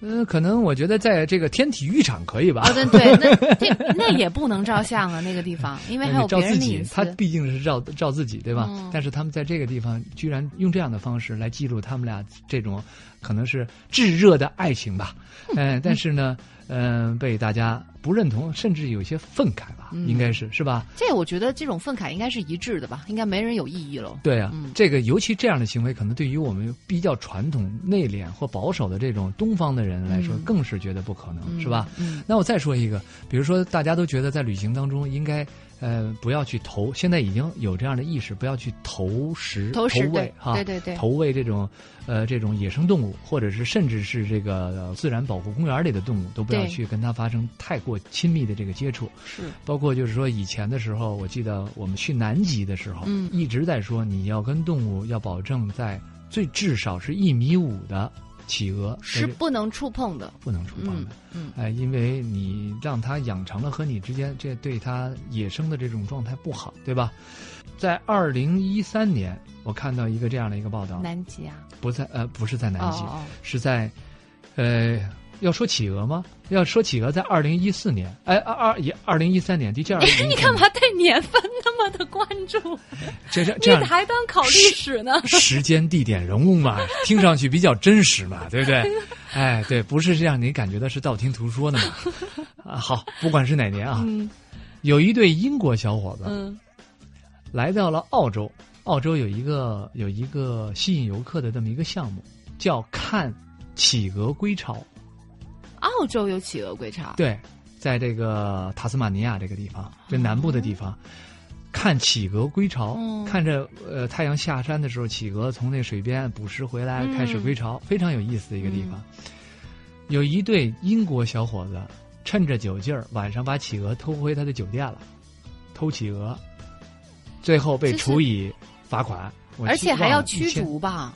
呃，可能我觉得在这个天体育场可以吧？哦，对对，那这那也不能照相啊，那个地方，因为还有你照自己别人的隐，私他。毕竟是照照自己，对吧？嗯但是他们在这个地方居然用这样的方式来记录他们俩这种可能是炙热的爱情吧。嗯、但是呢，嗯、被大家不认同，甚至有些愤慨吧，嗯应该是是吧？这我觉得这种愤慨应该是一致的吧，应该没人有异议了。对啊，嗯这个尤其这样的行为，可能对于我们比较传统、内敛或保守的这种东方的人来说，嗯更是觉得不可能，嗯是吧？嗯那我再说一个，比如说大家都觉得在旅行当中应该呃不要去投，现在已经有这样的意识，不要去投食、投食喂对哈，对对对。投喂这种呃这种野生动物，或者是甚至是这个、呃自然保护公园里的动物，都不要去跟它发生太过亲密的这个接触。是。包括就是说以前的时候，我记得我们去南极的时候，嗯。一直在说你要跟动物要保证在最至少是一米五的企鹅是不能触碰的。不能触碰嗯的。嗯哎，因为你让它养成了和你之间，这对它野生的这种状态不好，对吧？在二零一三年，我看到一个这样的一个报道，南极啊，不在呃不是在南极，哦哦是在呃要说企鹅吗？要说企鹅，在二零一四年，哎二二一二零一三年，的确 二零哦你干嘛对年份那么的关注？这这这还当考历史呢？时间、地点、人物嘛，听上去比较真实嘛，对不对？哎，对，不是这样，你感觉到是道听途说的嘛？啊，好，不管是哪年啊，嗯有一对英国小伙子嗯来到了澳洲，澳洲有一个有一个吸引游客的这么一个项目，叫看企鹅归巢。澳洲有企鹅归巢，对，在这个塔斯马尼亚这个地方，这南部的地方，看企鹅归巢，嗯看着呃太阳下山的时候，企鹅从那水边捕食回来，嗯开始归巢，非常有意思的一个地方。有一对英国小伙子趁着酒劲儿，晚上把企鹅偷回他的酒店了，偷企鹅，最后被处以罚款，而且还要驱逐吧？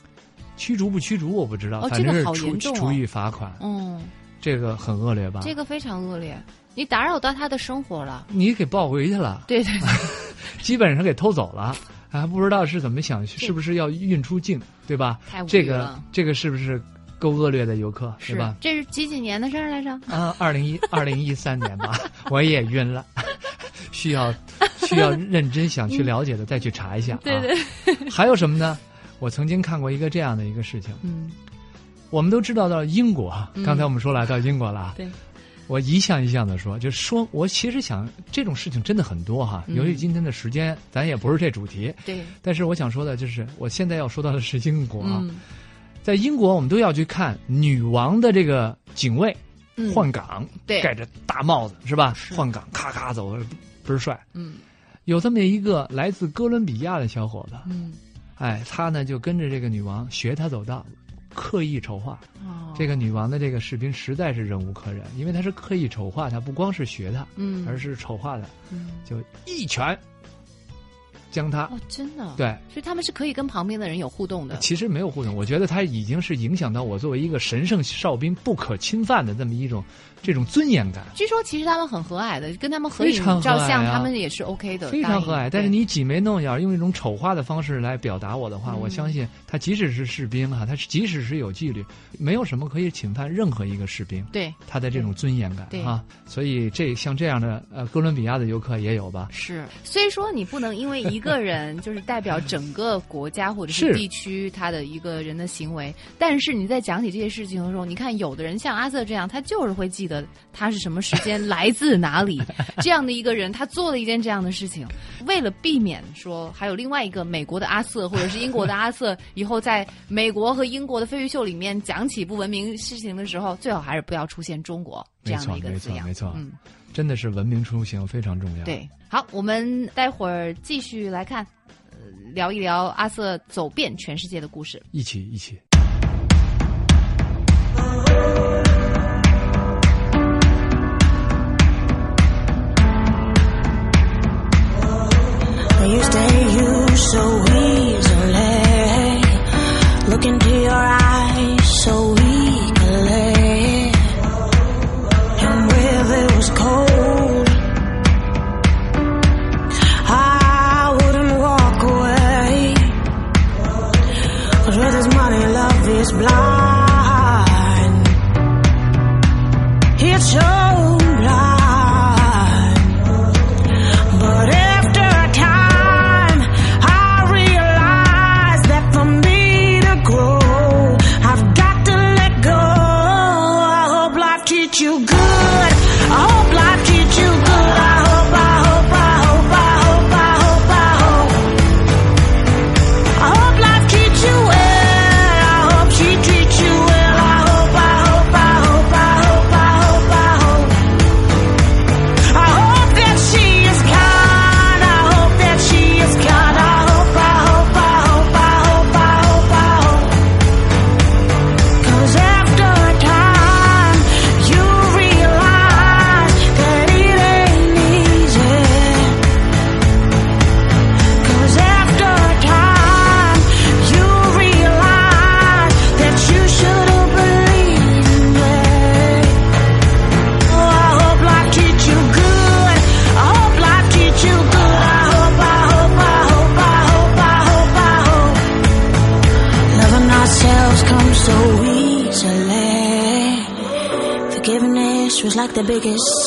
驱逐不驱逐我不知道，哦反正是处哦处以罚款，嗯，这个很恶劣吧？这个非常恶劣，你打扰到他的生活了。你给抱回去了。对对对，基本上给偷走了，还不知道是怎么想，是不是要运出境，对吧这个这个是不是够恶劣的游客，是对吧？这是几几年的事儿来着？啊，二零一 二零一三年吧，我也晕了，需要需要认真想去了解的再去查一下啊。对对，还有什么呢？我曾经看过一个这样的一个事情，嗯，我们都知道到英国刚才我们说了到英国了啊，对，我一项一项的说，就说我其实想这种事情真的很多哈。嗯。由于今天的时间，咱也不是这主题，对，但是我想说的就是，我现在要说到的是英国啊，嗯。在英国我们都要去看女王的这个警卫嗯。换岗，对。盖着大帽子是吧？是。换岗咔咔走，倍儿帅。嗯。有这么一个来自哥伦比亚的小伙子，嗯。哎，他呢就跟着这个女王学他走道，刻意丑化。哦这个女王的这个士兵实在是忍无可忍，因为他是刻意丑化他，不光是学他，嗯而是丑化她，嗯就一拳将他。哦，真的，对，所以他们是可以跟旁边的人有互动的。其实没有互动，我觉得他已经是影响到我作为一个神圣哨兵不可侵犯的这么一种这种尊严感，据说其实他们很和蔼的，跟他们合影照相，他们也是 OK 的，非常和蔼。但是你挤眉弄眼，用一种丑化的方式来表达我的话，嗯。我相信他即使是士兵哈，他即使是有纪律，没有什么可以侵犯任何一个士兵对。他的这种尊严感对。哈。所以这像这样的呃哥伦比亚的游客也有吧？是，虽说你不能因为一个人 就是代表整个国家或者是是。地区他的一个人的行为，但是你在讲起这些事情的时候，你看有的人像阿瑟这样，他就是会记得他是什么时间来自哪里，这样的一个人，他做了一件这样的事情，为了避免说还有另外一个美国的阿瑟或者是英国的阿瑟，以后在美国和英国的飞鱼秀里面讲起不文明事情的时候，最好还是不要出现中国这样的一个没字样，错没错嗯。真的是文明出行非常重要。对，好，我们待会儿继续来看，呃，聊一聊阿瑟走遍全世界的故事。一起一起。You stay you so easily. Look into your eyes biggest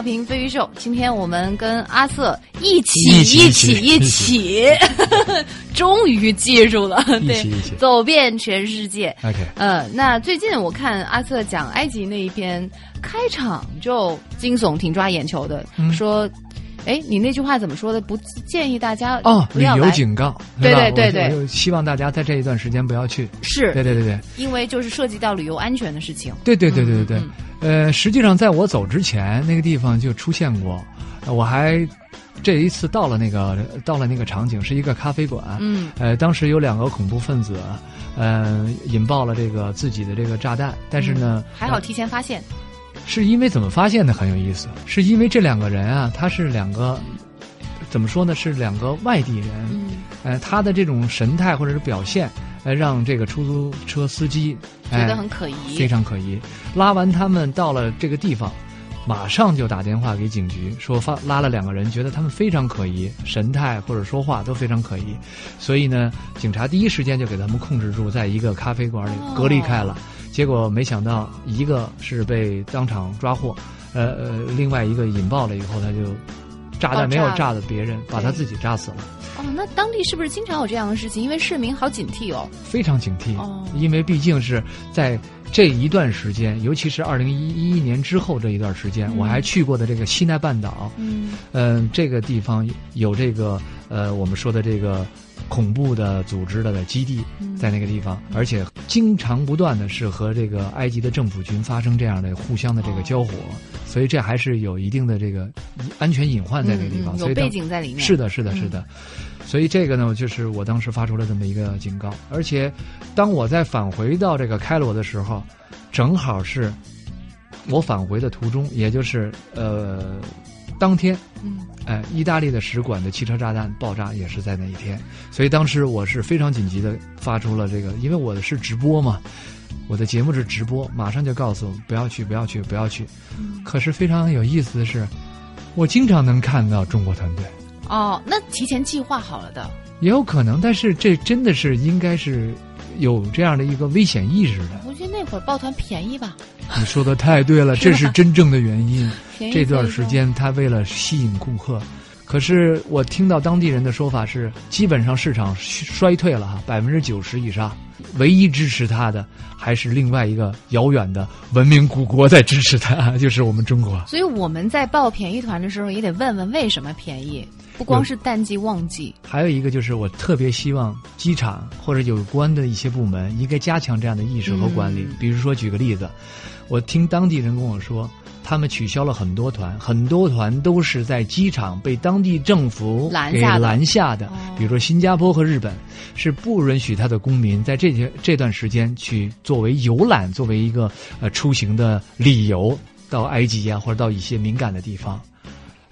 调频飞鱼秀，今天我们跟阿瑟一起一起一起 终于记住了，对走遍全世界。OK，呃，那最近我看阿瑟讲埃及那一篇，开场就惊悚，挺抓眼球的，嗯。说哎，你那句话怎么说的？不建议大家哦，旅游警告，对对对对希望大家在这一段时间不要去。是对对对对。因为就是涉及到旅游安全的事情。对对对对对对，嗯呃，实际上在我走之前，那个地方就出现过，呃我还这一次到了那个到了那个场景是一个咖啡馆，嗯呃，当时有两个恐怖分子，呃，引爆了这个自己的这个炸弹，但是呢，还好提前发现。是因为怎么发现的很有意思，是因为这两个人啊，他是两个怎么说呢，是两个外地人，嗯。呃，他的这种神态或者是表现，呃，让这个出租车司机觉哎得很可疑。非常可疑。拉完他们到了这个地方，马上就打电话给警局，说发拉了两个人，觉得他们非常可疑，神态或者说话都非常可疑，所以呢，警察第一时间就给他们控制住，在一个咖啡馆里哦。隔离开了。结果没想到，一个是被当场抓获，呃呃，另外一个引爆了以后，他就炸弹没有炸的别人，把他自己炸死了。哦，那当地是不是经常有这样的事情？因为市民好警惕哦。非常警惕，哦因为毕竟是在这一段时间，尤其是二零一一年之后这一段时间，嗯。我还去过的这个西奈半岛，嗯。嗯、这个地方有这个呃我们说的这个恐怖的组织的基地嗯。在那个地方，而且经常不断的是和这个埃及的政府军发生这样的互相的这个交火，所以这还是有一定的这个安全隐患在那个地方，嗯嗯有背所以当景在里面。是的，是的，嗯。是的。所以这个呢，就是我当时发出了这么一个警告。而且，当我在返回到这个开罗的时候，正好是我返回的途中，也就是呃当天，嗯哎，意大利的使馆的汽车炸弹爆炸也是在那一天。所以当时我是非常紧急的发出了这个，因为我的是直播嘛。我的节目是直播，马上就告诉我不要去，不要去，不要去。嗯可是非常有意思的是，我经常能看到中国团队。哦，那提前计划好了的。也有可能，但是这真的是应该是有这样的一个危险意识的。我觉得那会儿抱团便宜吧，你说的太对了，这是真正的原因。这段时间，他为了吸引顾客，可是我听到当地人的说法是，基本上市场衰退了哈，百分之九十以上，唯一支持他的还是另外一个遥远的文明古国在支持他，就是我们中国。所以我们在报便宜团的时候，也得问问为什么便宜，不光是淡季旺季。还有一个就是，我特别希望机场或者有关的一些部门应该加强这样的意识和管理。嗯比如说，举个例子，我听当地人跟我说，他们取消了很多团，很多团都是在机场被当地政府给拦下的拦下的。哦比如说，新加坡和日本是不允许他的公民在这些这段时间去作为游览，作为一个呃出行的理由到埃及啊，或者到一些敏感的地方。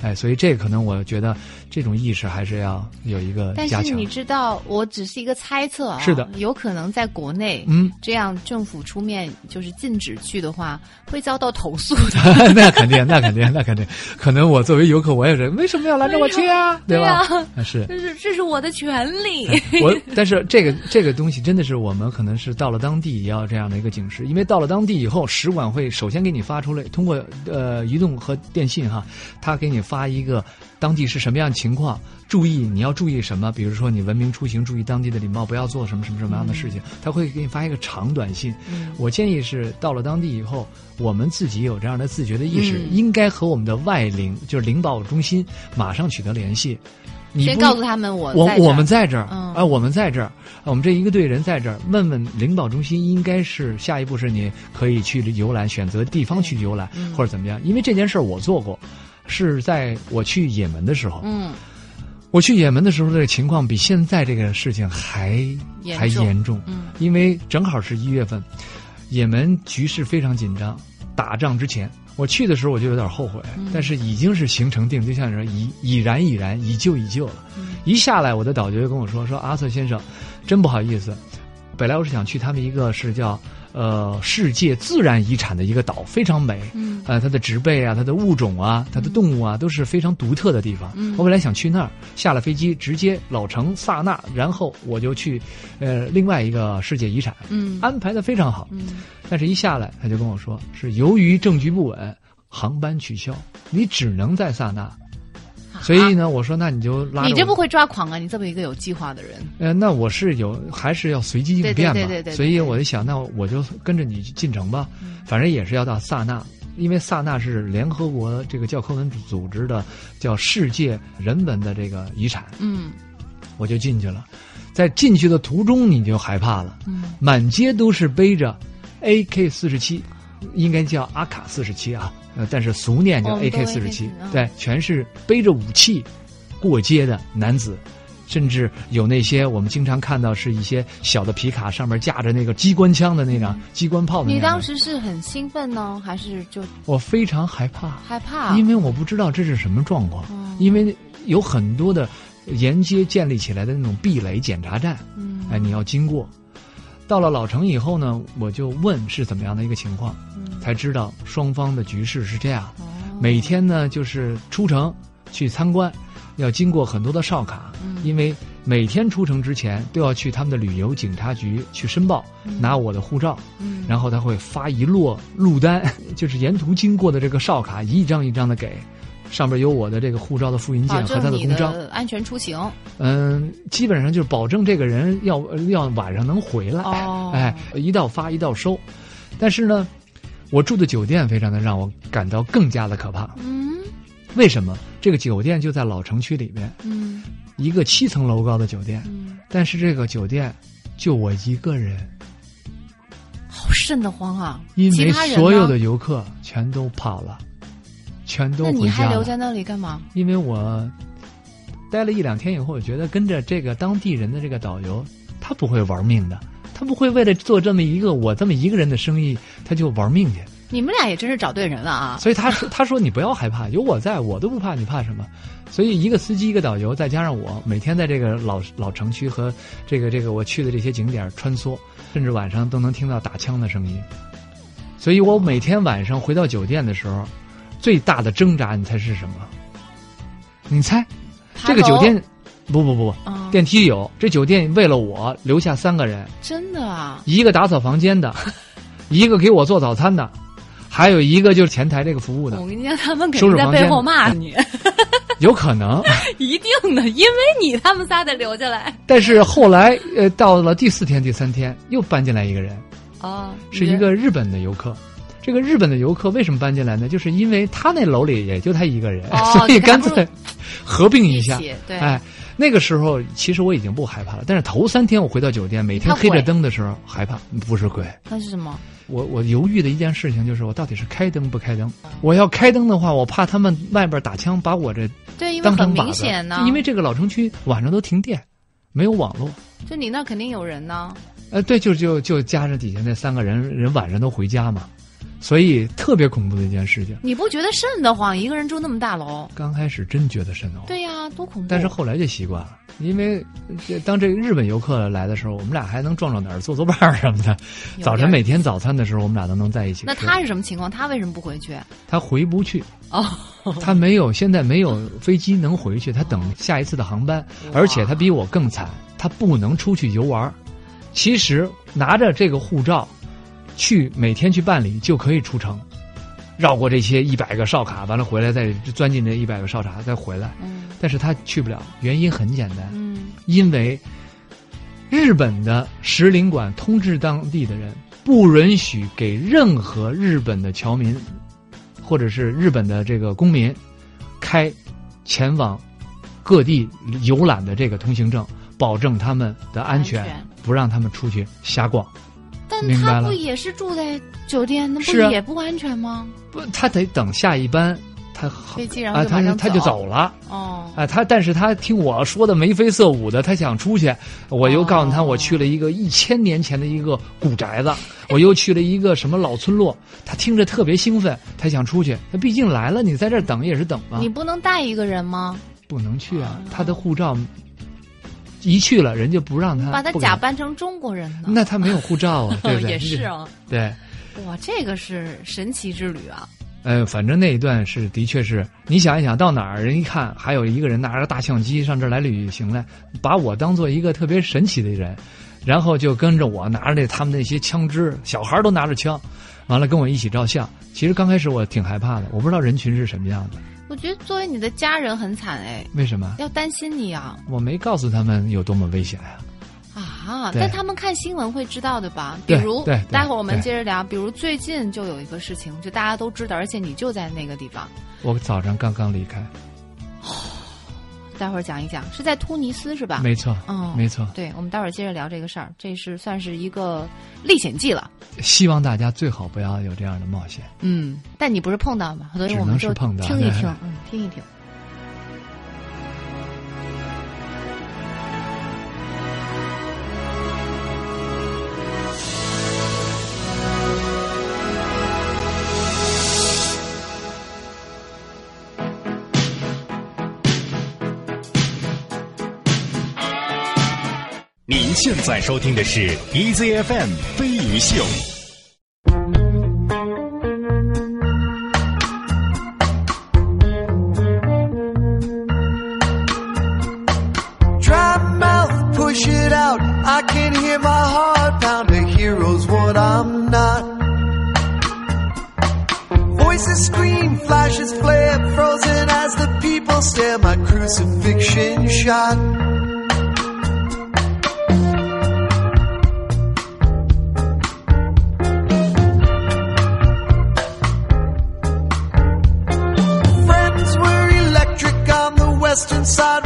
哎，所以这个可能我觉得这种意识还是要有一个但加强。是你知道，我只是一个猜测啊，是的有可能在国内，嗯，这样政府出面就是禁止去的话，会遭到投诉的。那肯定，那肯定，那肯定。可能我作为游客，我也是为什么要拦着我去啊？对吧？是。这是这是我的权利。我，但是这个这个东西真的是我们可能是到了当地也要这样的一个警示，因为到了当地以后，使馆会首先给你发出来，通过呃移动和电信哈，他给你发一个当地是什么样的情况，注意你要注意什么，比如说你文明出行，注意当地的礼貌，不要做什么什么什么样的事情，他会给你发一个长短信。嗯我建议是到了当地以后，我们自己有这样的自觉的意识，嗯应该和我们的外领，就是领导中心马上取得联系。你先告诉他们我我我们在这儿，嗯啊，我们在这儿，啊我们这一个队人在这儿，问问领导中心，应该是下一步是你可以去游览，选择地方去游览、嗯或者怎么样？因为这件事儿我做过，是在我去也门的时候，嗯。我去也门的时候，这个情况比现在这个事情还还严重。嗯。因为正好是一月份，也门局势非常紧张，打仗之前。我去的时候我就有点后悔，嗯。但是已经是行程定，就像你说已已然已然，已就已就了。嗯。一下来，我的导游就跟我说：“说阿瑟先生，真不好意思，本来我是想去他们一个是叫呃世界自然遗产的一个岛，非常美，嗯呃，它的植被啊，它的物种啊，它的动物啊，都是非常独特的地方。嗯我本来想去那儿，下了飞机直接老城萨那，然后我就去呃另外一个世界遗产，嗯安排的非常好。嗯但是一下来他就跟我说，是由于政局不稳，航班取消，你只能在萨那。所以呢，我说那你就拉你这不会抓狂啊？你这么一个有计划的人，呃，那我是有，还是要随机应变嘛。对对对对对对所以我就想，那我就跟着你进城吧，嗯。反正也是要到萨那，因为萨那是联合国这个教科文组织的叫世界人文的这个遗产，嗯。我就进去了。在进去的途中，你就害怕了，嗯。满街都是背着 AK 四十七，应该叫阿卡四十七啊，呃，但是俗念叫 AK 四十七对，全是背着武器过街的男子。甚至有那些我们经常看到是一些小的皮卡，上面架着那个机关枪的那种、机关炮的那种。你当时是很兴奋呢，还是就我非常害怕，害怕？因为我不知道这是什么状况，哦因为有很多的沿街建立起来的那种壁垒检查站，嗯哎，你要经过。到了老城以后呢，我就问是怎么样的一个情况，嗯才知道双方的局势是这样。哦每天呢，就是出城去参观，要经过很多的哨卡，嗯因为每天出城之前都要去他们的旅游警察局去申报，拿我的护照，嗯然后他会发一摞路单，就是沿途经过的这个哨卡一张一张的给，上边有我的这个护照的复印件和他的公章。的安全出行嗯，基本上就是保证这个人要要晚上能回来。哦哎，一道发一道收。但是呢，我住的酒店非常的让我感到更加的可怕。嗯为什么？这个酒店就在老城区里边，嗯一个七层楼高的酒店，嗯，但是这个酒店就我一个人，好瘆得慌啊！因为所有的游客全都跑了，全都那回家了。你还留在那里干嘛？因为我待了一两天以后，我觉得跟着这个当地人的这个导游，他不会玩命的，他不会为了做这么一个我这么一个人的生意，他就玩命去。你们俩也真是找对人了啊！所以他说：“他说你不要害怕，有我在，我都不怕，你怕什么？”所以一个司机，一个导游，再加上我，每天在这个老老城区和这个这个我去的这些景点穿梭，甚至晚上都能听到打枪的声音。所以我每天晚上回到酒店的时候，最大的挣扎，你猜是什么？你猜？这个酒店，不不不电梯有。这酒店为了我留下三个人，真的啊！一个打扫房间的，一个给我做早餐的，还有一个就是前台这个服务的我。跟你讲，他们肯定在背后骂你，有可能，一定的，因为你他们仨得留下来但是后来呃，到了第四天、第三天，又搬进来一个人，哦，是一个日本的游客。这个日本的游客为什么搬进来呢？就是因为他那楼里也就他一个人，哦 所以干脆合并一下。对，哎，那个时候其实我已经不害怕了，但是头三天我回到酒店，每天黑着灯的时候害怕，不是鬼。那是什么？我我犹豫的一件事情就是，我到底是开灯不开灯？我要开灯的话，我怕他们外边打枪把我这对，因为很明显呢，因为这个老城区晚上都停电，没有网络。就你那肯定有人呢。呃，对，就就就加上底下那三个人，人晚上都回家嘛，所以特别恐怖的一件事情。你不觉得瘆得慌？一个人住那么大楼，刚开始真觉得瘆得慌，对呀、多恐怖！但是后来就习惯了，因为这当这个日本游客来的时候，我们俩还能撞撞哪儿、做做伴儿什么的。早晨每天早餐的时候，我们俩都能在一起。那他是什么情况？他为什么不回去？他回不去，哦，他没有，现在没有飞机能回去，他等下一次的航班，而且他比我更惨，他不能出去游玩儿。其实拿着这个护照，去每天去办理就可以出城，绕过这些一百个哨卡，完了回来再钻进这一百个哨卡再回来。嗯。但是他去不了，原因很简单，嗯，因为日本的使领馆通知当地的人，不允许给任何日本的侨民或者是日本的这个公民开前往各地游览的这个通行证，保证他们的安全，安全。不让他们出去瞎逛。但他不也是住在酒店，那不也不安全吗？不，他得等下一班，他好飞机然后啊，他他就走了。哦，啊，他但是他听我说的眉飞色舞的，他想出去，我又告诉他哦我去了一个一千年前的一个古宅子，我又去了一个什么老村落，他听着特别兴奋，他想出去。他毕竟来了，你在这儿等也是等嘛你，不能带一个人吗？不能去啊。他的护照一去了，人家不让他把他假扮成中国人呢？那他没有护照啊，对不对？也是啊。对。哇，这个是神奇之旅啊！呃，反正那一段是的确是，你想一想到哪儿，人一看还有一个人拿着大相机上这儿来旅行来，把我当做一个特别神奇的人，然后就跟着我拿着那他们那些枪支，小孩都拿着枪，完了跟我一起照相。其实刚开始我挺害怕的，我不知道人群是什么样的，我觉得作为你的家人很惨哎，为什么？要担心你啊我没告诉他们有多么危险呀、啊！啊，但他们看新闻会知道的吧？比如，待会儿我们接着聊。比如最近就有一个事情，就大家都知道，而且你就在那个地方。我早上刚刚离开，待会儿讲一讲，是在突尼斯是吧？没错，嗯，没错。对，我们待会儿接着聊这个事儿，这是算是一个历险记了。希望大家最好不要有这样的冒险。嗯，但你不是碰到吗？所以只我们是碰到听一听，嗯，听一听。，您现在收听的是 EZFM 飞鱼秀。 Dry mouth, push it out. I can hear my heart pound. A hero's what I'm not. Voices scream, flashes flare, frozen as the people stare. My crucifixion shot. Western side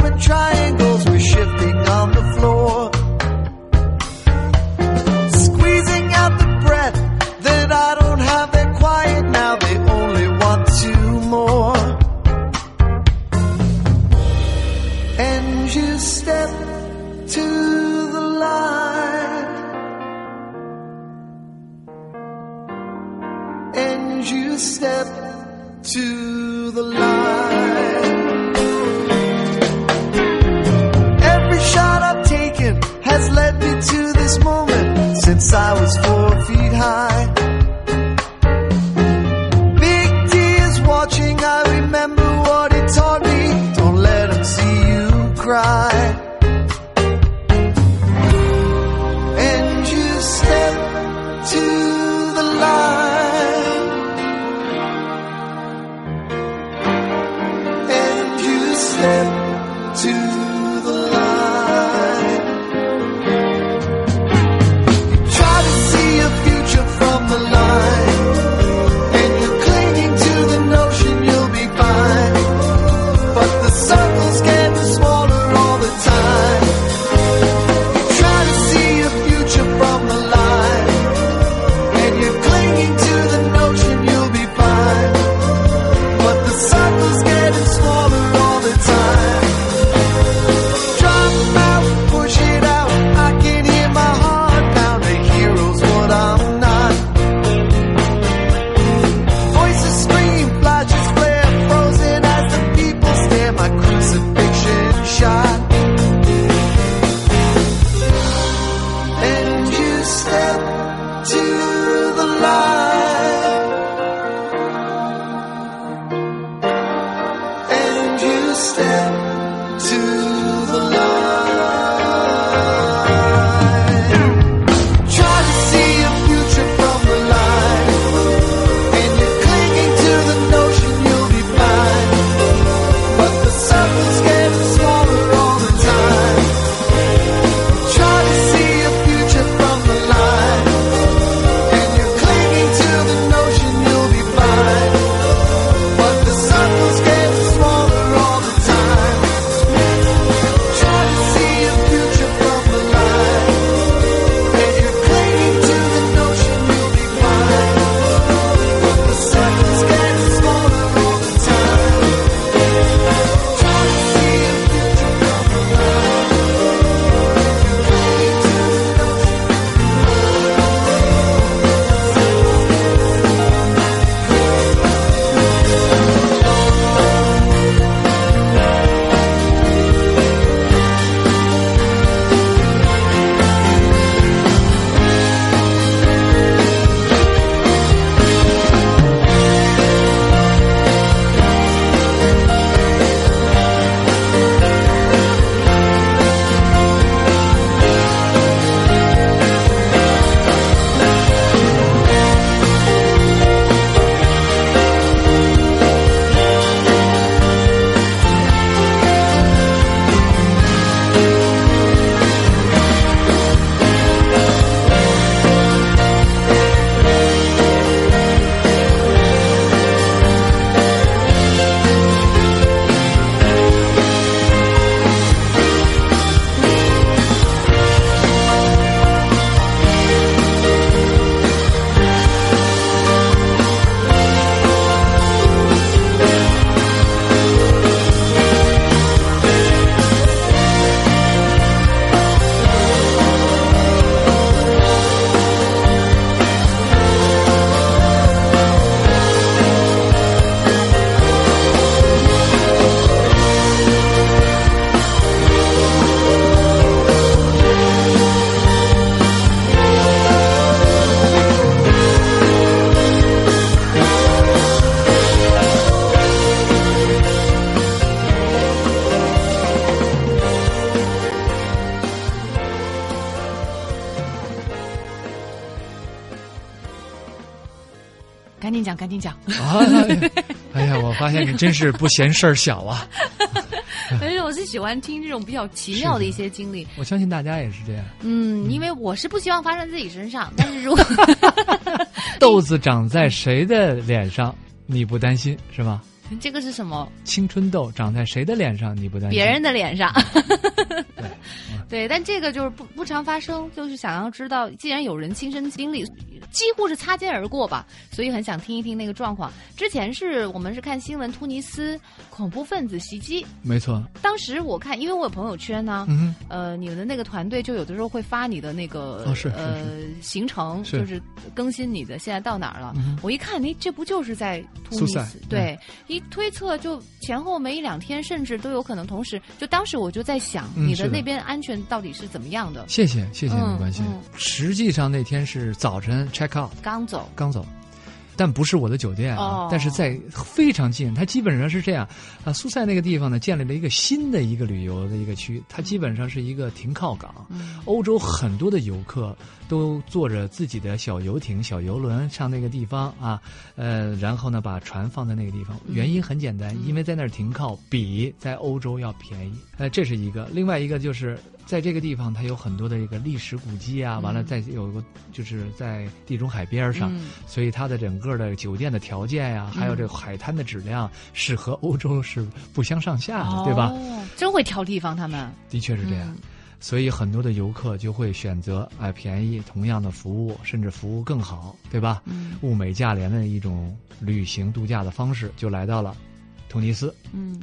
讲，哎呀，我发现你真是不嫌事儿小啊！而且我是喜欢听这种比较奇妙的一些经历。我相信大家也是这样。嗯，因为我是不希望发生自己身上，但是如果 豆子长在谁的脸上，你不担心是吧？这个是什么？青春痘长在谁的脸上，你不担心？别人的脸上。对，对，但这个就是不不常发生，就是想要知道，既然有人亲身经历，几乎是擦肩而过吧，所以很想听一听那个状况。之前是我们是看新闻，突尼斯恐怖分子袭击，没错。当时我看，因为我有朋友圈呢、嗯，呃，你们的那个团队就有的时候会发你的那个、哦是是呃行程，是就是更新你的现在到哪儿了。嗯我一看，哎，这不就是在突尼斯？对，一推测就前后没一两天，甚至都有可能同时。就当时我就在想，你的那边安全到底是怎么样的？谢谢谢谢，嗯没关系嗯。实际上那天是早晨 check out 刚走，刚走。但不是我的酒店啊，哦但是在非常近。它基本上是这样啊，苏塞那个地方呢，建立了一个新的一个旅游的一个区，它基本上是一个停靠港。嗯欧洲很多的游客都坐着自己的小游艇、小游轮上那个地方啊，呃，然后呢把船放在那个地方。原因很简单，因为在那儿停靠比在欧洲要便宜。呃，这是一个。另外一个就是在这个地方，它有很多的一个历史古迹啊，完了再有一个就是在地中海边上，嗯所以它的整个的酒店的条件呀、还有这个海滩的质量是和欧洲是不相上下的，对吧？哦，真会挑地方，他们的确是这样。嗯所以很多的游客就会选择哎便宜同样的服务，甚至服务更好，对吧？嗯物美价廉的一种旅行度假的方式，就来到了突尼斯。嗯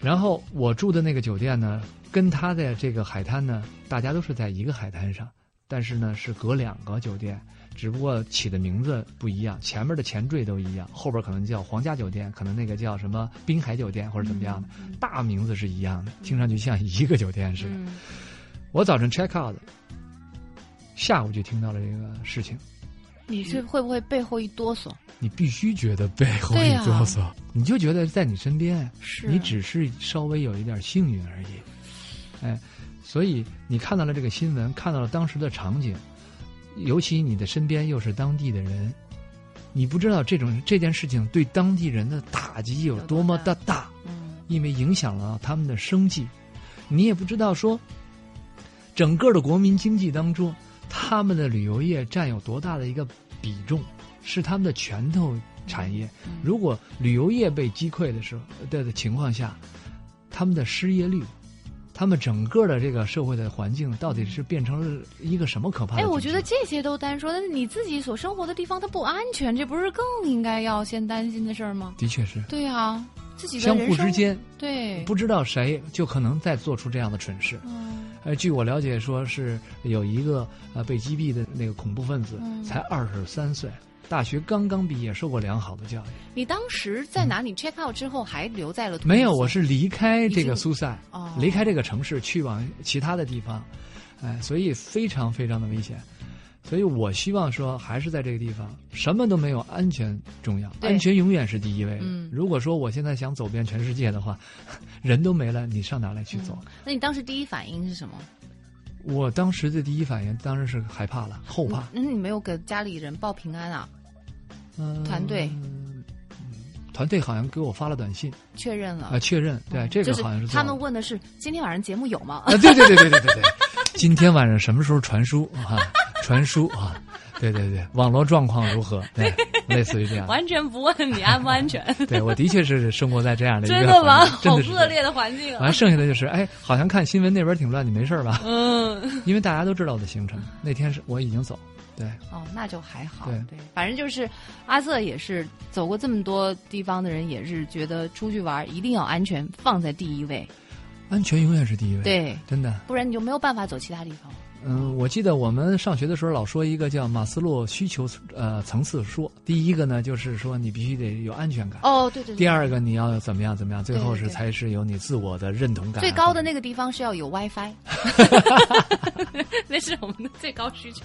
然后我住的那个酒店呢，跟它的这个海滩呢，大家都是在一个海滩上，但是呢是隔两个酒店，只不过起的名字不一样，前面的前缀都一样，后边可能叫皇家酒店，可能那个叫什么滨海酒店或者怎么样的，大名字是一样的，听上去像一个酒店似的。嗯。我早晨 check out，下午就听到了这个事情，你是会不会背后一哆嗦？你必须觉得背后一哆嗦，你就觉得在你身边，是你只是稍微有一点幸运而已，哎，所以你看到了这个新闻，看到了当时的场景，尤其你的身边又是当地的人，你不知道这种这件事情对当地人的打击有多么的大，嗯因为影响了他们的生计，你也不知道说，整个的国民经济当中，他们的旅游业占有多大的一个比重，是他们的拳头产业。如果旅游业被击溃的时候的的情况下，他们的失业率。他们整个的这个社会的环境到底是变成了一个什么可怕的哎，我觉得这些都单说，但是你自己所生活的地方它不安全，这不是更应该要先担心的事儿吗？的确是。对啊，自己的相互之间对。不知道谁就可能再做出这样的蠢事。嗯。呃，据我了解，说是有一个呃被击毙的那个恐怖分子，嗯。才二十三岁，大学刚刚毕业，受过良好的教育。你当时在哪里 check out 之后还留在了没有，我是离开这个苏塞，哦离开这个城市，去往其他的地方，哎，所以非常非常的危险。所以我希望说，还是在这个地方，什么都没有，安全重要，安全永远是第一位的。嗯如果说我现在想走遍全世界的话，人都没了，你上哪来去走？那你当时第一反应是什么？我当时的第一反应当然是害怕了，后怕。嗯，你没有给家里人报平安啊？嗯团队团队好像给我发了短信确认了啊、确认，对，这个好像是做他们问的是今天晚上节目有吗？啊，对对对对对对对，今天晚上什么时候传输啊？传输啊，对对对，网络状况如何？对，类似于这样。完全不问你安不安全，对我的确是生活在这样的一个真的吗？好恶劣的环境啊！完，剩下的就是，哎，好像看新闻那边挺乱，你没事吧？嗯，因为大家都知道我的行程，那天是我已经走，对，哦，那就还好。对对，反正就是阿瑟也是走过这么多地方的人，也是觉得出去玩一定要安全放在第一位，安全永远是第一位，，对，真的。不然你就没有办法走其他地方。嗯，我记得我们上学的时候老说一个叫马斯洛需求呃层次说，第一个呢就是说你必须得有安全感，哦，对对对。第二个你要怎么样怎么样，最后是才是有你自我的认同感。最高的那个地方是要有 WiFi，那是我们的最高需求。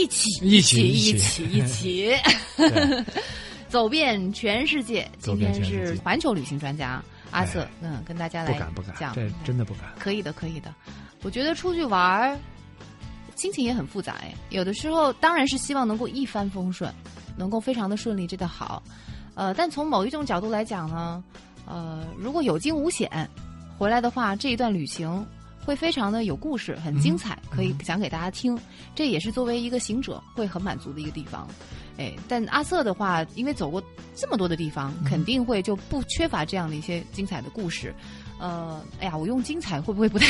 一起，一起一一起起，一起，走遍全世界。今天是环球旅行专家阿瑟哎，嗯，跟大家来不敢不敢，讲，这真的不敢。可以的，可以的。我觉得出去玩儿，心情也很复杂哎。有的时候当然是希望能够一帆风顺，能够非常的顺利，这个好。呃，但从某一种角度来讲呢，呃，如果有惊无险回来的话，这一段旅行会非常的有故事，很精彩，可以讲给大家听。这也是作为一个行者会很满足的一个地方。哎，但阿瑟的话，因为走过这么多的地方，肯定会就不缺乏这样的一些精彩的故事。呃，哎呀，我用精彩会不会不太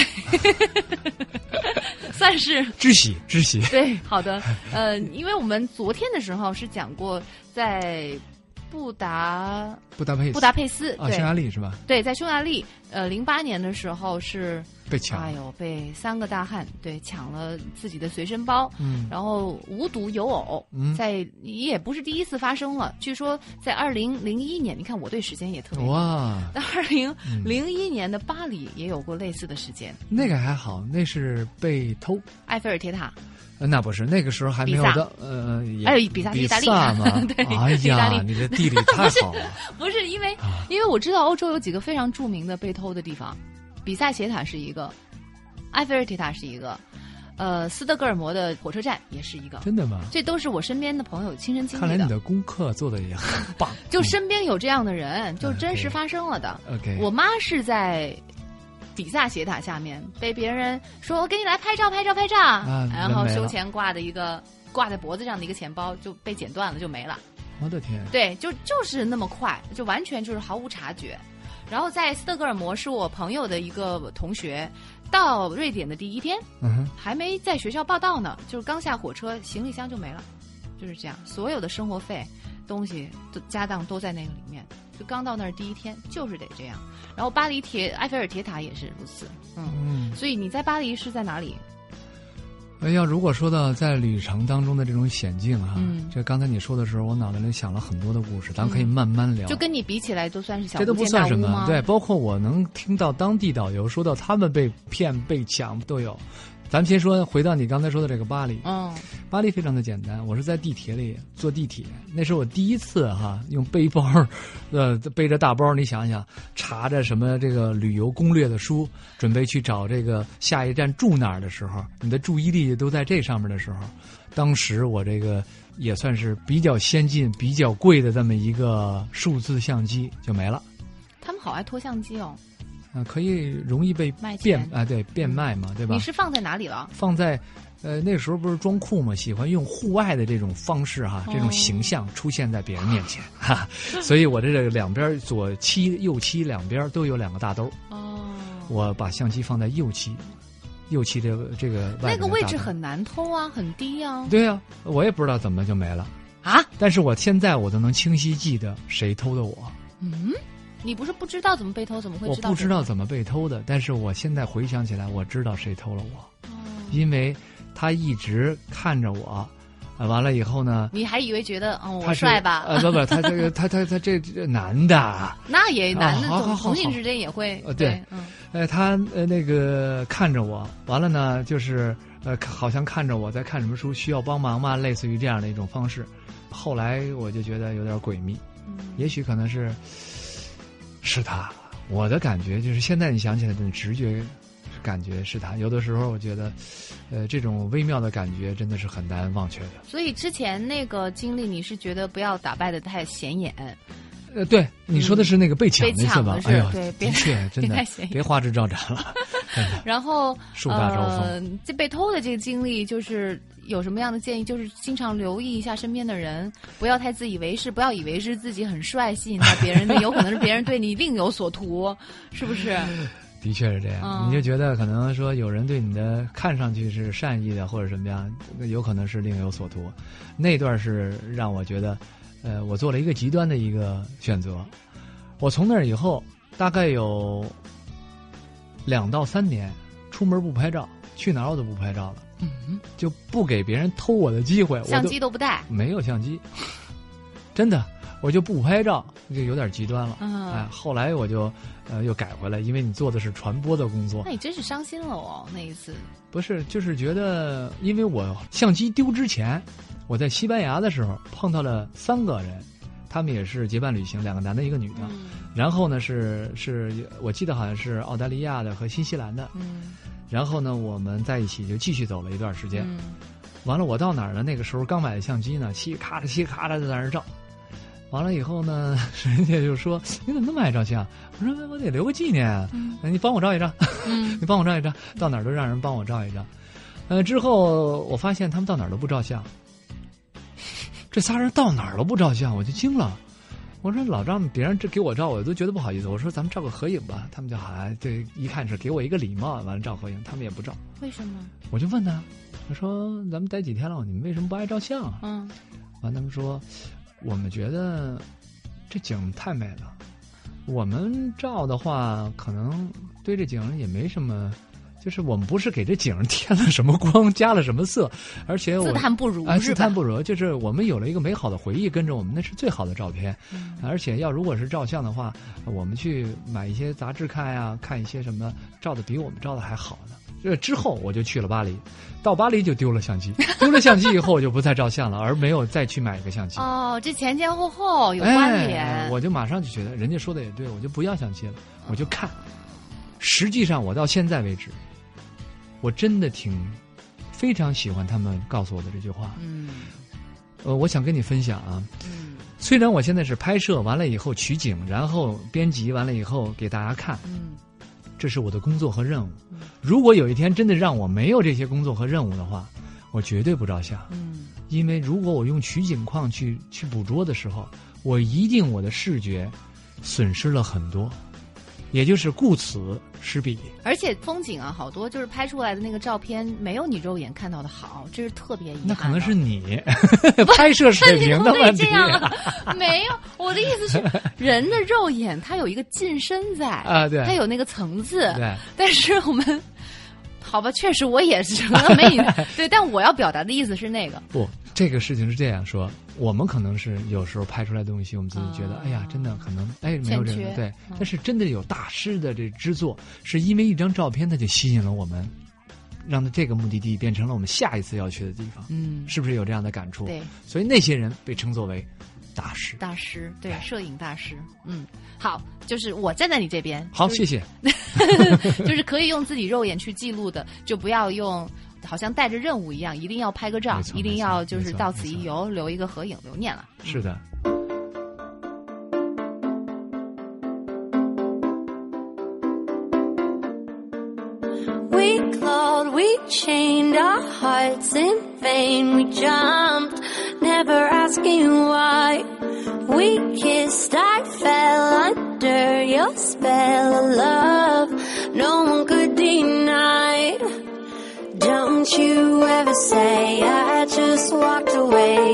算是知喜知喜，对？好的，呃，因为我们昨天的时候是讲过在布达布达佩斯布达佩斯，啊，匈牙利是吧？对，在匈牙利，呃，零八年的时候是被抢哎呦，被三个大汉对抢了自己的随身包，嗯。然后无独有偶，嗯。在也不是第一次发生了。据说在二零零一年，你看我对时间也特别。哇，在二零零一年的巴黎也有过类似的事件，那个还好，那是被偷。埃菲尔铁塔，呃那不是，那个时候还没有呃，还有比萨比意大利。萨嘛。对哎呀，你的地理太好了。不是因为，啊因为我知道欧洲有几个非常著名的被偷的地方，比萨斜塔是一个，埃菲尔铁塔是一个，呃，斯德哥尔摩的火车站也是一个，真的吗？这都是我身边的朋友亲身经历的。看来你的功课做的也很棒。就身边有这样的人，就嗯真实发生了的。OK，我妈是在比萨斜塔下面被别人说：“我给你来拍照，拍照，拍照。然后胸前挂的一个挂在脖子上的一个钱包就被剪断了，就没了。我的天，对，就就是那么快，就完全就是毫无察觉。然后在斯德哥尔摩是我朋友的一个同学，到瑞典的第一天嗯哼，还没在学校报到呢，就是刚下火车，行李箱就没了，就是这样，所有的生活费、东西都家当都在那个里面。就刚到那儿第一天，就是得这样。然后巴黎铁埃菲尔铁塔也是如此，嗯。嗯，所以你在巴黎是在哪里？哎呀，如果说到在旅程当中的这种险境啊，嗯这刚才你说的时候，我脑袋里想了很多的故事，咱可以慢慢聊。就跟你比起来，都算是小这都不算什么对，包括我能听到当地导游说到他们被骗、被抢都有。咱们先说，回到你刚才说的这个巴黎，嗯巴黎非常的简单，我是在地铁里坐地铁，那是我第一次哈用背包，呃背着大包，你想想，查着什么这个旅游攻略的书，准备去找这个下一站住哪儿的时候，你的注意力都在这上面的时候，当时我这个也算是比较先进、比较贵的这么一个数字相机就没了。他们好爱拖相机哦。啊，可以容易被卖变啊，对，变卖嘛，对吧？你是放在哪里了？放在，呃，那时候不是装酷嘛，喜欢用户外的这种方式哈，这种哦形象出现在别人面前，哈，所以我这个两边左膝右膝两边都有两个大兜，哦，我把相机放在右膝，右膝这个这个那个位置很难偷啊，很低啊。对呀、我也不知道怎么就没了，啊，但是我现在我都能清晰记得谁偷的我，嗯，你不是不知道怎么被偷，怎么会知道？我不知道怎么被偷的，但是我现在回想起来，我知道谁偷了我。哦。因为他一直看着我，呃，完了以后呢，你还以为觉得哦我帅吧？呃，不不，他这个他他他这这男的，那也男的同性之间也会呃对，嗯呃，他呃那个看着我，完了呢，就是呃，好像看着我在看什么书，需要帮忙吗？类似于这样的一种方式。后来我就觉得有点诡秘，嗯也许可能是是他。我的感觉就是，现在你想起来，这种直觉感觉是他。有的时候我觉得，呃，这种微妙的感觉真的是很难忘却的。所以之前那个经历，你是觉得不要打扮的太显眼，呃，对，你说的是那个被抢被那次吧？哎呦，对的确，真的别花枝招展了，然后树大招风呃，这被偷的这个经历，就是有什么样的建议？就是经常留意一下身边的人，不要太自以为是，不要以为是自己很帅吸引到别人的，有可能是别人对你另有所图，是不是？的确是这样，你就觉得可能说有人对你的看上去是善意的或者什么样，有可能是另有所图。那段是让我觉得，呃，我做了一个极端的一个选择。我从那儿以后，大概有两到三年，出门不拍照，去哪儿我都不拍照了，嗯，就不给别人偷我的机会。相机都不带，没有相机，真的，我就不拍照，就有点极端了。嗯哎，后来我就呃又改回来，因为你做的是传播的工作那，你真是伤心了哦，那一次。不是就是觉得，因为我相机丢之前，我在西班牙的时候碰到了三个人，他们也是结伴旅行，两个男的，一个女的。嗯然后呢是是我记得好像是澳大利亚的和新西兰的。嗯然后呢我们在一起就继续走了一段时间。嗯完了，我到哪儿呢？那个时候刚买的相机呢，嘁咔嚓嘁咔嚓就在那儿照。完了以后呢，人家就说：“你怎么那么爱照相？”我说：“我得留个纪念啊，你帮我照一张，嗯 你帮我照一张，到哪儿都让人帮我照一张。”呃，之后我发现他们到哪儿都不照相，这仨人到哪儿都不照相，我就惊了。我说老丈别人这给我照，我都觉得不好意思。我说咱们照个合影吧，他们就好像对，一看是给我一个礼貌，完了照合影，他们也不照。为什么？我就问他，我说咱们待几天了，你们为什么不爱照相啊？嗯完，他们说，我们觉得这景太美了，我们照的话，可能对这景也没什么，就是我们不是给这景添了什么光，加了什么色，而且我自叹不如自叹不如，就是我们有了一个美好的回忆跟着我们，那是最好的照片。嗯而且要如果是照相的话，我们去买一些杂志看呀，看一些什么照的比我们照的还好呢。这之后我就去了巴黎，到巴黎就丢了相机，丢了相机以后我就不再照相了，而没有再去买一个相机。哦，这前前后后有关联。哎，我就马上就觉得人家说的也对，我就不要相机了，我就看。实际上，我到现在为止，我真的挺非常喜欢他们告诉我的这句话。嗯。呃，我想跟你分享啊，嗯。虽然我现在是拍摄完了以后取景，然后编辑完了以后给大家看，嗯。这是我的工作和任务。嗯。如果有一天真的让我没有这些工作和任务的话，我绝对不照相，嗯。因为如果我用取景框去去捕捉的时候，我一定我的视觉损失了很多。也就是顾此失彼。而且风景啊，好多就是拍出来的那个照片没有你肉眼看到的好，这是特别遗憾。那可能是你 拍摄水平的问题这样啊，没有，我的意思是，人的肉眼它有一个近身在 啊对它有那个层次，对但是我们。好吧，确实我也是没你 对，但我要表达的意思是那个，不，这个事情是这样说，我们可能是有时候拍出来的东西，我们自己觉得，啊哎呀，真的可能，哎，没有这个对嗯，但是真的有大师的这制作，是因为一张照片，它就吸引了我们，让这个目的地变成了我们下一次要去的地方，嗯，是不是有这样的感触？对，所以那些人被称作为大师。大师，对，哎摄影大师，嗯，好，就是我站在你这边，好，就是谢谢。就是可以用自己肉眼去记录的，就不要用好像带着任务一样，一定要拍个照一定要就是到此一游，留一个合影留念了。是的，We clawed, we chained our hearts in vain. We jumped, never asking why. We kissed, I fell under your spell of love. No one could deny. Don't you ever say I just walked away.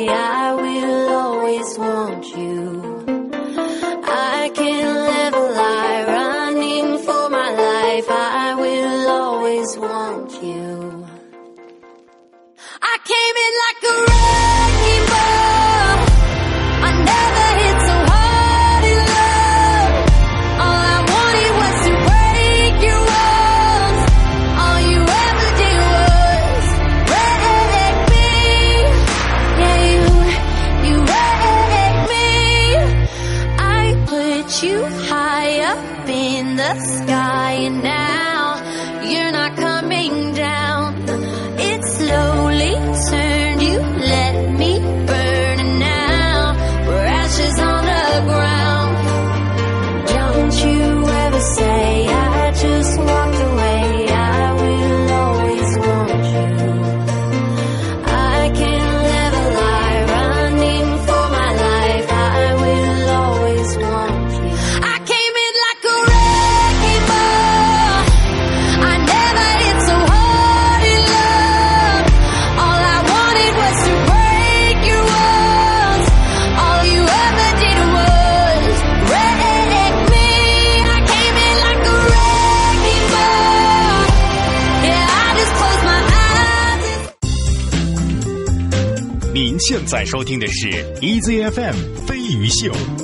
在收听的是 EZFM 飞鱼秀。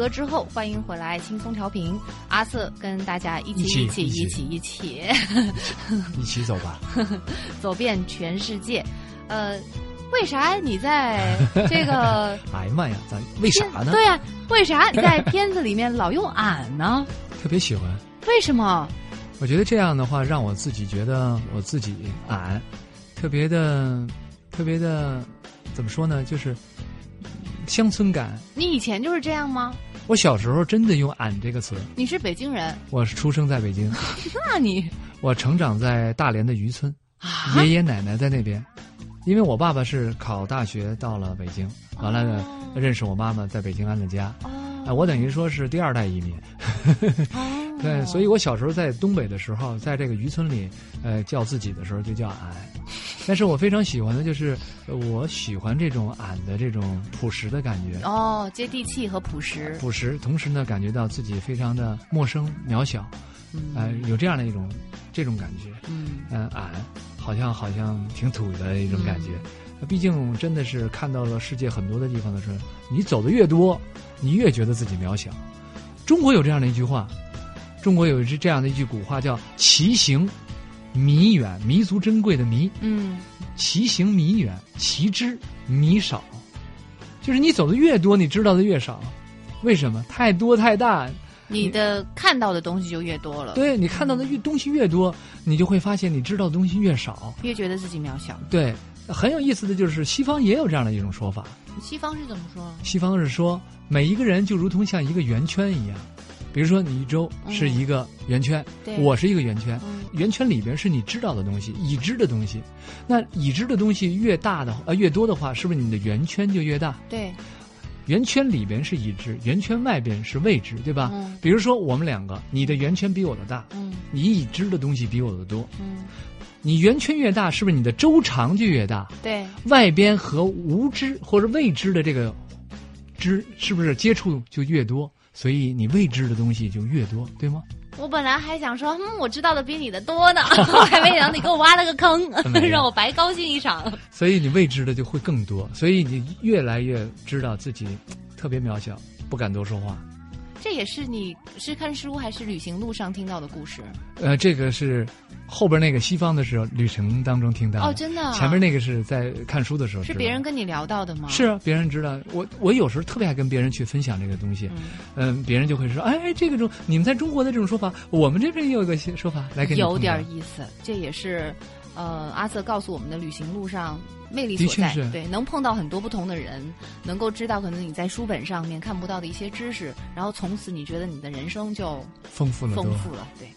歌之后，欢迎回来轻松调频，阿瑟跟大家一起一起一起一起一起一起 一起走吧。走遍全世界。呃，为啥你在这个 哎呀妈呀，咱为啥呢？对呀、为啥你在片子里面老用俺呢？特别喜欢。为什么？我觉得这样的话，让我自己觉得我自己俺特别的、特别的，怎么说呢？就是乡村感。你以前就是这样吗？我小时候真的用“俺”这个词。你是北京人，我是出生在北京，那你我成长在大连的渔村，啊爷爷奶奶在那边。因为我爸爸是考大学到了北京，完了呢，认识我妈妈在北京安的家。哦啊，我等于说是第二代移民。哦，对，所以我小时候在东北的时候，在这个渔村里，呃，叫自己的时候就叫俺。但是我非常喜欢的就是，呃我喜欢这种俺的这种朴实的感觉，哦，接地气和朴实，朴实，同时呢，感觉到自己非常的陌生渺小，呃，有这样的一种这种感觉。嗯嗯，俺好像好像挺土的一种感觉。毕竟真的是看到了世界很多的地方的时候，你走的越多，你越觉得自己渺小。中国有这样的一句话，中国有一句这样的一句古话叫“其行弥远”，弥足珍贵的弥，嗯其行弥远，其知弥少。就是你走的越多，你知道的越少。为什么？太多太大，你的看到的东西就越多了，对你看到的越东西越多，你就会发现你知道的东西越少。越觉得自己渺小。对，很有意思的就是西方也有这样的一种说法。西方是怎么说？西方是说每一个人就如同像一个圆圈一样，比如说你一周是一个圆圈，对我是一个圆圈，嗯圆圈里边是你知道的东西，已知的东西。那已知的东西越大的呃越多的话，是不是你的圆圈就越大？对，圆圈里边是已知，圆圈外边是未知，对吧？嗯比如说我们两个，你的圆圈比我的大，嗯你已知的东西比我的多。嗯，你圆圈越大，是不是你的周长就越大？对，外边和无知或者未知的这个知，是不是接触就越多？所以你未知的东西就越多，对吗？我本来还想说，嗯，我知道的比你的多呢，我还没想到你给我挖了个坑 让我白高兴一场。所以你未知的就会更多，所以你越来越知道自己特别渺小，不敢多说话。这也是你是看书还是旅行路上听到的故事？呃，这个是后边那个西方的时候旅程当中听到的哦，真的啊、前面那个是在看书的时候是别人跟你聊到的吗？是啊，别人知道我，我有时候特别爱跟别人去分享这个东西，嗯，别人就会说，哎，这个中你们在中国的这种说法，我们这边也有一个说法，来给你有点意思，这也是呃阿瑟告诉我们的旅行路上魅力所在。的确是对，能碰到很多不同的人，能够知道可能你在书本上面看不到的一些知识，然后从此你觉得你的人生就丰富了丰富了。对。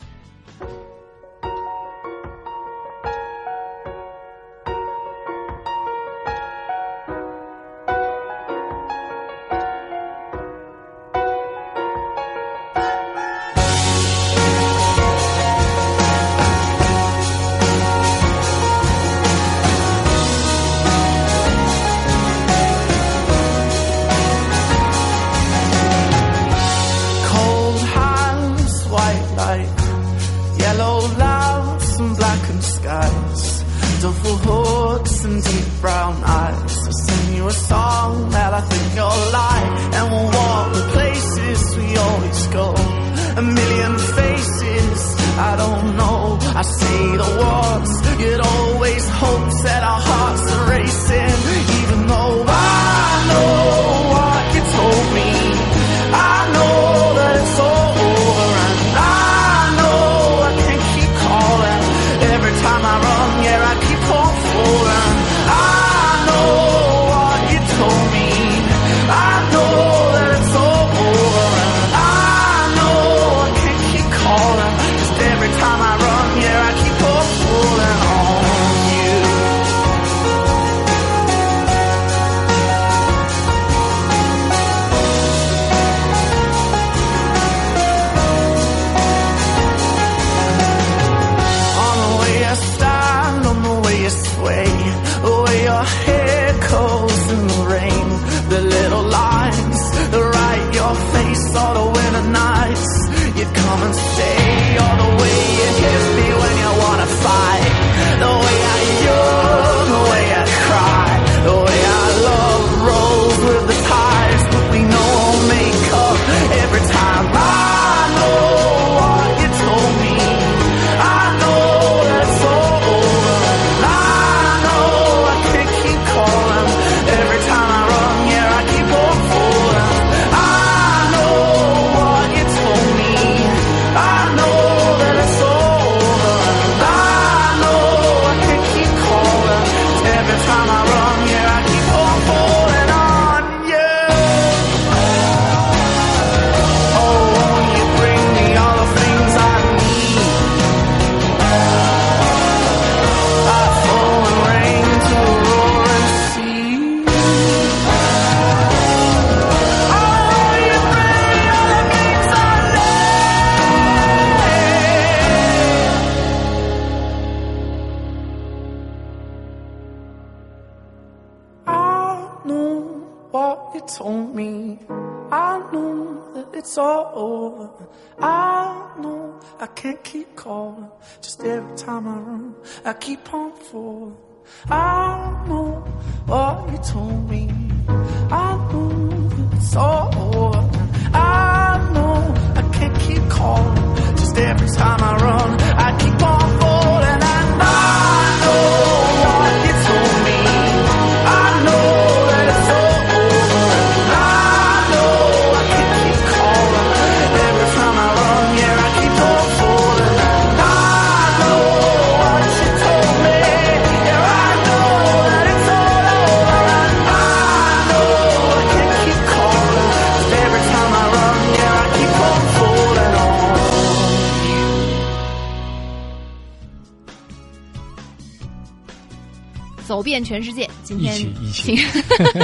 走遍全世界，今天一起一请起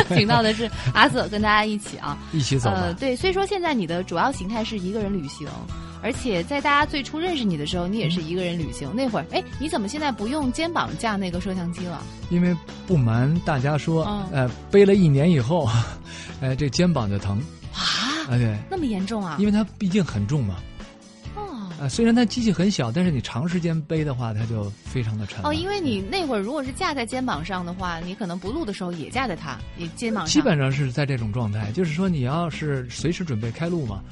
请到的是阿瑟，跟大家一起啊。一起走。呃，对，所以说现在你的主要形态是一个人旅行，而且在大家最初认识你的时候，你也是一个人旅行。那会儿，哎，你怎么现在不用肩膀架那个摄像机了？因为不瞒大家说，嗯呃，背了一年以后，呃，这肩膀就疼啊，啊，对，那么严重啊？因为它毕竟很重嘛，哦啊，虽然它机器很小，但是你长时间背的话，它就非常的沉。哦，因为你那会儿如果是架在肩膀上的话，你可能不录的时候也架在它，也肩膀上。基本上是在这种状态，就是说你要是随时准备开录嘛，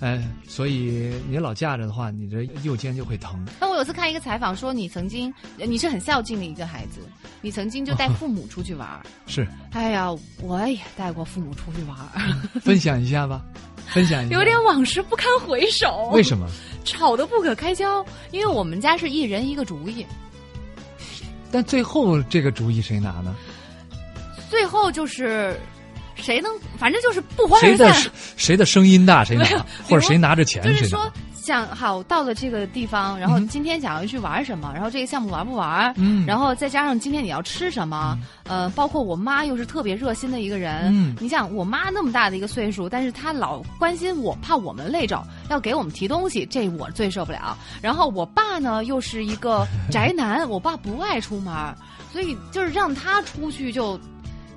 哎，所以你老架着的话，你这右肩就会疼。那我有次看一个采访说，你曾经你是很孝敬的一个孩子，你曾经就带 父母出去玩儿。是，哎呀，我也带过父母出去玩儿，分享一下吧，分享一下。有点往事不堪回首。为什么？吵得不可开交？因为我们家是一人一个主意，但最后这个主意谁拿呢？最后就是谁能，反正就是不欢而谁的散。谁的声音大谁拿，或者谁拿着钱谁拿就是说。想好到了这个地方，然后嗯今天想要去玩什么，然后这个项目玩不玩，嗯然后再加上今天你要吃什么，呃，包括我妈又是特别热心的一个人，嗯你想我妈那么大的一个岁数，但是她老关心我，怕我们累着，要给我们提东西，这我最受不了。然后我爸呢又是一个宅男，我爸不爱出门，所以就是让他出去就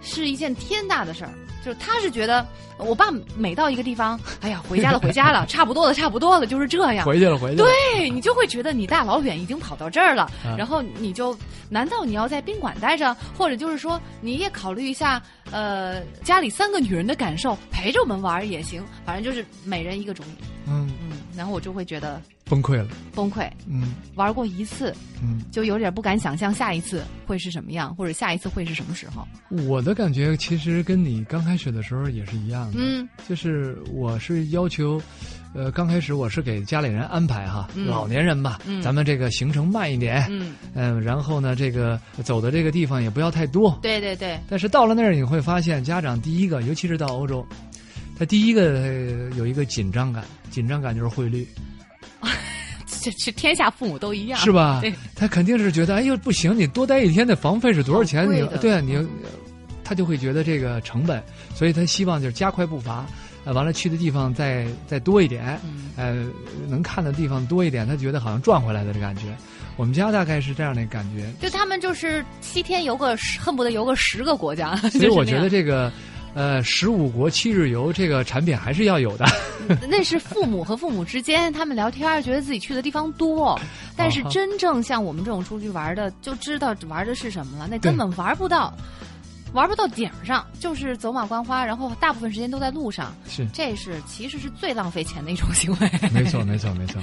是一件天大的事儿。就是他是觉得我爸每到一个地方，哎呀，回家了，回家了，差不多了，差不多了，就是这样。回去了，回去了。对你就会觉得你大老远已经跑到这儿了，啊然后你就难道你要在宾馆待着，或者就是说你也考虑一下，呃，家里三个女人的感受，陪着我们玩儿也行，反正就是每人一个主意，嗯，嗯，然后我就会觉得崩溃了。崩溃，嗯。玩过一次嗯，就有点不敢想象下一次会是什么样，或者下一次会是什么时候，我的感觉其实跟你刚开始的时候也是一样的。嗯。就是我是要求，呃，刚开始我是给家里人安排哈，嗯。老年人嘛，嗯。咱们这个行程慢一点，嗯，嗯、然后呢，这个走的这个地方也不要太多。对对对，但是到了那儿，你会发现，家长第一个，尤其是到欧洲，他第一个、呃有一个紧张感，紧张感就是汇率，这这天下父母都一样，是吧对？他肯定是觉得，哎呦，不行，你多待一天的房费是多少钱？你对啊，你他就会觉得这个成本，所以他希望就是加快步伐，呃，完了去的地方再再多一点，嗯呃，能看的地方多一点，他觉得好像赚回来的这感觉。我们家大概是这样的感觉，就他们就是七天游个，恨不得游个十个国家，所以我 觉得这个。呃，十五国七日游这个产品还是要有的。那是父母和父母之间他们聊天儿，觉得自己去的地方多，但是真正像我们这种出去玩的，就知道玩的是什么了，那根本玩不到，玩不到点儿上，就是走马观花，然后大部分时间都在路上，是，这是其实是最浪费钱的一种行为。没错，没错，没错。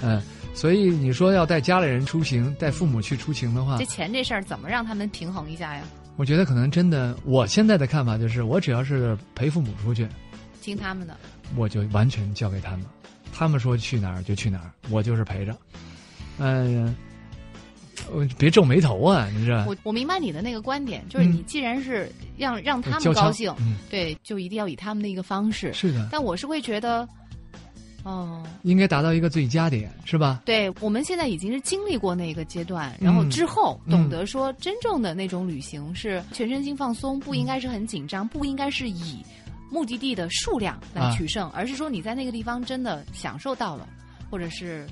嗯，所以你说要带家里人出行，带父母去出行的话这，钱这事儿怎么让他们平衡一下呀？我觉得可能真的，我现在的看法就是，我只要是陪父母出去，听他们的，我就完全交给他们，他们说去哪儿就去哪儿，我就是陪着。嗯、呃，别皱眉头啊，你这我我明白你的那个观点，就是嗯你既然是让让他们高兴，嗯，对，就一定要以他们的一个方式。是的，但我是会觉得，哦、应该达到一个最佳点，是吧？对，我们现在已经是经历过那个阶段，然后嗯之后嗯懂得说，真正的那种旅行是全身心放松，不应该是很紧张，不应该是以目的地的数量来啊取胜，而是说你在那个地方真的享受到了，或者是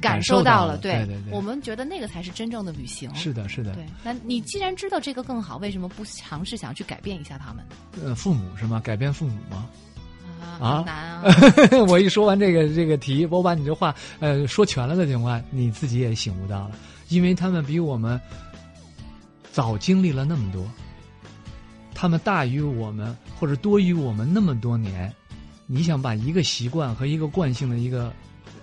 感受了，到了，对对我们觉得那个才是真正的旅行。是的，是的，对，那你既然知道这个更好，为什么不尝试想去改变一下他们？呃，父母是吗？改变父母吗？啊，难啊！我一说完这个这个题，我把你这话呃说全了的情况下，你自己也醒悟到了，因为他们比我们早经历了那么多，他们大于我们或者多于我们那么多年，你想把一个习惯和一个惯性的一个，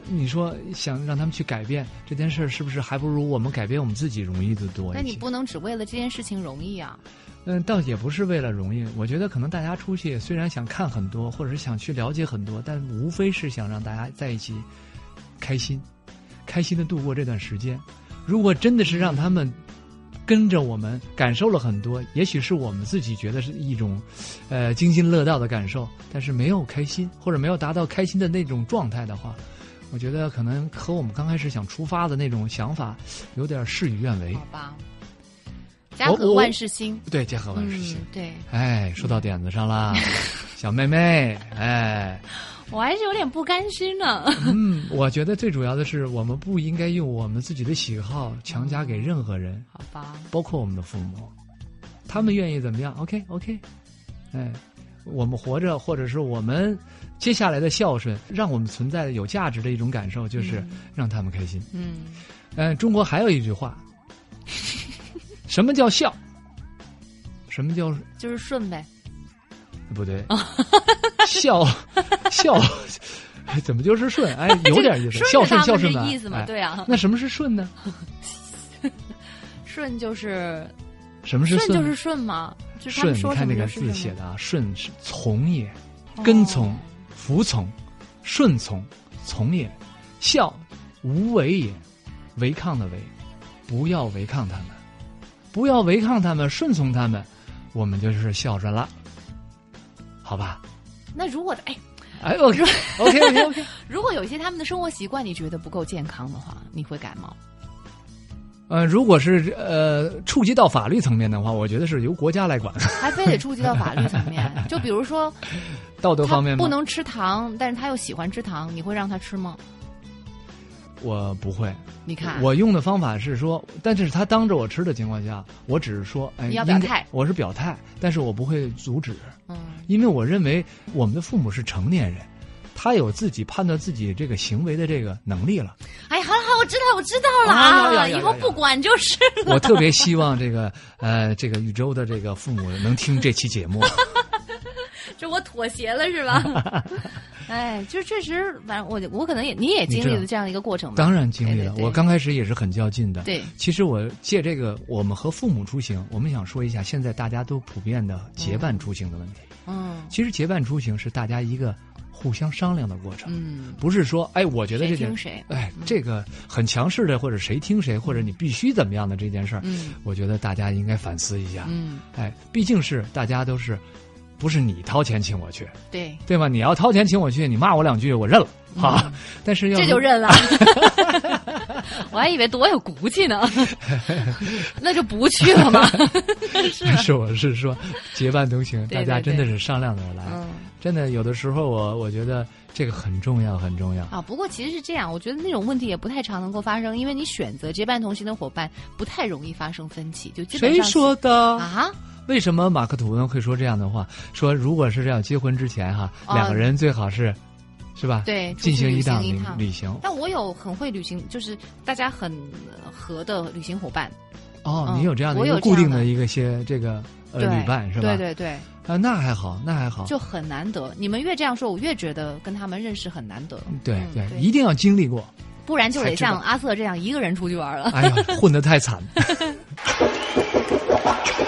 你说想让他们去改变这件事儿，是不是还不如我们改变我们自己容易的多？那你不能只为了这件事情容易啊！嗯，倒也不是为了容易，我觉得可能大家出去虽然想看很多，或者是想去了解很多，但无非是想让大家在一起开心，开心的度过这段时间。如果真的是让他们跟着我们感受了很多，也许是我们自己觉得是一种，呃，津津乐道的感受，但是没有开心，或者没有达到开心的那种状态的话，我觉得可能和我们刚开始想出发的那种想法有点事与愿违好。吧，家和万事兴。对，家和万事兴。嗯，对哎，说到点子上啦，小妹妹，哎，我还是有点不甘心呢。嗯，我觉得最主要的是，我们不应该用我们自己的喜好强加给任何人，好吧，包括我们的父母，他们愿意怎么样？OK OK，哎，我们活着，或者是我们接下来的孝顺，让我们存在的有价值的一种感受，就是让他们开心。嗯，嗯，中国还有一句话，什么叫孝？什么叫就是顺呗。不对，孝 孝怎么就是顺？哎，有点意思，孝顺孝顺的意思嘛？哎对啊，那什么是顺呢？顺就是什么是顺就是顺嘛，就顺？你看那个。字写的啊，顺是从也，跟从、服从、顺从、从也，孝无为也，违抗的违，不要违抗他们，不要违抗他们，顺从他们，我们就是孝顺了，好吧？那如果哎，哎我说 OK OK OK，如果有一些他们的生活习惯你觉得不够健康的话，你会感冒？呃，如果是呃触及到法律层面的话，我觉得是由国家来管，还非得触及到法律层面？就比如说，道德方面不能吃糖，但是他又喜欢吃糖，你会让他吃吗？我不会，你看，我用的方法是说，但是他当着我吃的情况下，我只是说，哎，你要表态我是表态，但是我不会阻止，嗯，因为我认为我们的父母是成年人，他有自己判断自己这个行为的这个能力了。哎，好了好，我知道我知道了啊以后不管就是了。我特别希望这个呃，这个宇宙的这个父母能听这期节目。这我妥协了是吧？哎，就确实，反正我我可能也你也经历了这样一个过程吧？当然经历了，对对对我刚开始也是很较劲的。对其实我借这个，我们和父母出行，我们想说一下现在大家都普遍的结伴出行的问题。嗯其实结伴出行是大家一个互相商量的过程，嗯，不是说哎，我觉得这件谁听谁哎，这个很强势的，或者谁听谁，或者你必须怎么样的这件事儿，嗯我觉得大家应该反思一下。嗯，哎，毕竟是大家都是，不是你掏钱请我去，对，对吗？你要掏钱请我去，你骂我两句，我认了啊。但是这就认了。我还以为多有骨气呢，那就不去了嘛。是吧是我是说，结伴同行，大家真的是商量着来。嗯真的有的时候我我觉得这个很重要，很重要。啊，不过其实是这样，我觉得那种问题也不太常能够发生，因为你选择结伴同行的伙伴，不太容易发生分歧，就基本谁说的？啊？为什么马克吐温会说这样的话？说如果是这样，结婚之前哈，哦两个人最好是，是吧？对，进行一趟旅行旅行。但我有很会旅行，就是大家很呃合的旅行伙伴，哦，嗯你有这样的我一个固定的一个些这个呃旅伴是吧？对对对，啊，那还好，那还好。就很难得。你们越这样说，我越觉得跟他们认识很难得。对嗯对，一定要经历过。不然就得像阿瑟这样一个人出去玩了。哎呀，混得太惨。Bye.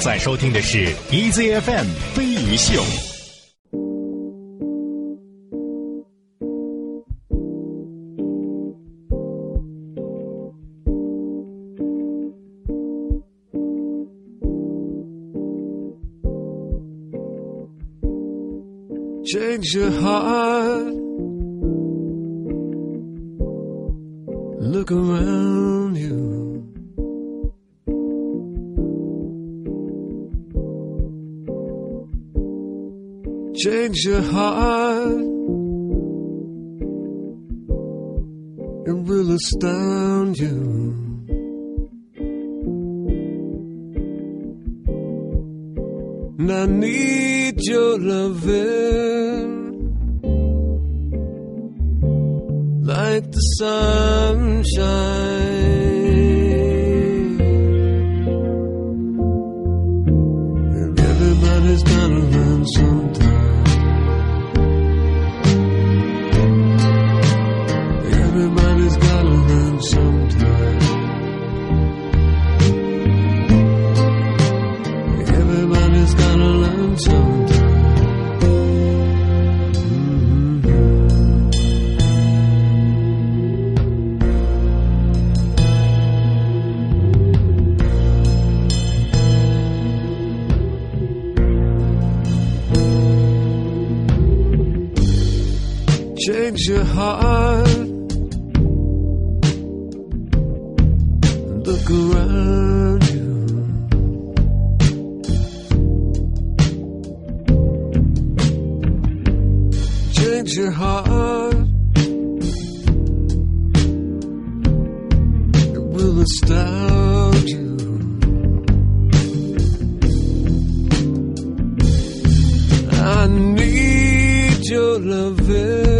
在收听的是 EZFM 飞鱼秀。change your heart. Look around Change your heart. It will astound you. And I need your loving like the sunshine. Change your heart. Look around you. Change your heart. It will astound you. I need your loving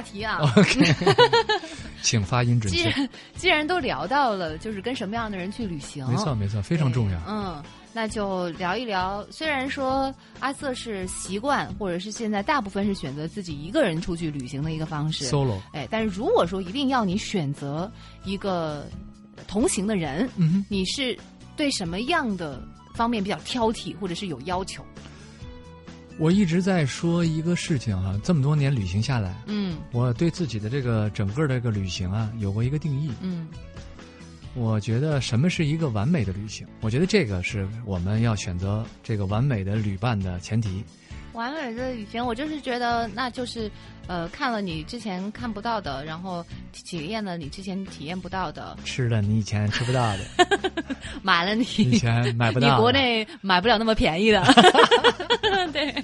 话题啊！OK，请发音准确。既然既然都聊到了，就是跟什么样的人去旅行，没错，没错，非常重要。嗯，那就聊一聊。虽然说阿瑟是习惯，或者是现在大部分是选择自己一个人出去旅行的一个方式 Solo，哎，但是如果说一定要你选择一个同行的人，嗯，你是对什么样的方面比较挑剔，或者是有要求？我一直在说一个事情哈、这么多年旅行下来，嗯我对自己的这个整个的这个旅行啊，有过一个定义。嗯我觉得什么是一个完美的旅行？我觉得这个是我们要选择这个完美的旅伴的前提。完美的旅行，我就是觉得那就是呃，看了你之前看不到的，然后体验了你之前体验不到的，吃了你以前吃不到的，买了你以前买不到你。国内买不了那么便宜的，对，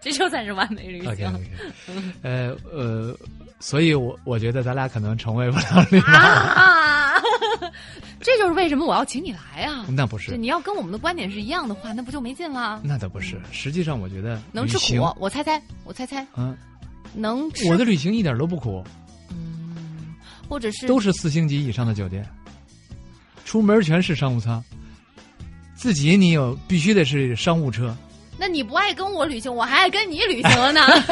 这就算是完美旅 OK 行。OK，呃呃，所以我我觉得咱俩可能成为不了旅伴。啊，这就是为什么我要请你来啊！那不是，你要跟我们的观点是一样的话，那不就没劲了？那倒不是。实际上，我觉得能吃苦，我猜猜，我猜猜，嗯，能吃我的旅行一点都不苦，嗯，或者是都是四星级以上的酒店，出门全是商务舱，自己你有必须得是商务车。那你不爱跟我旅行，我还爱跟你旅行呢，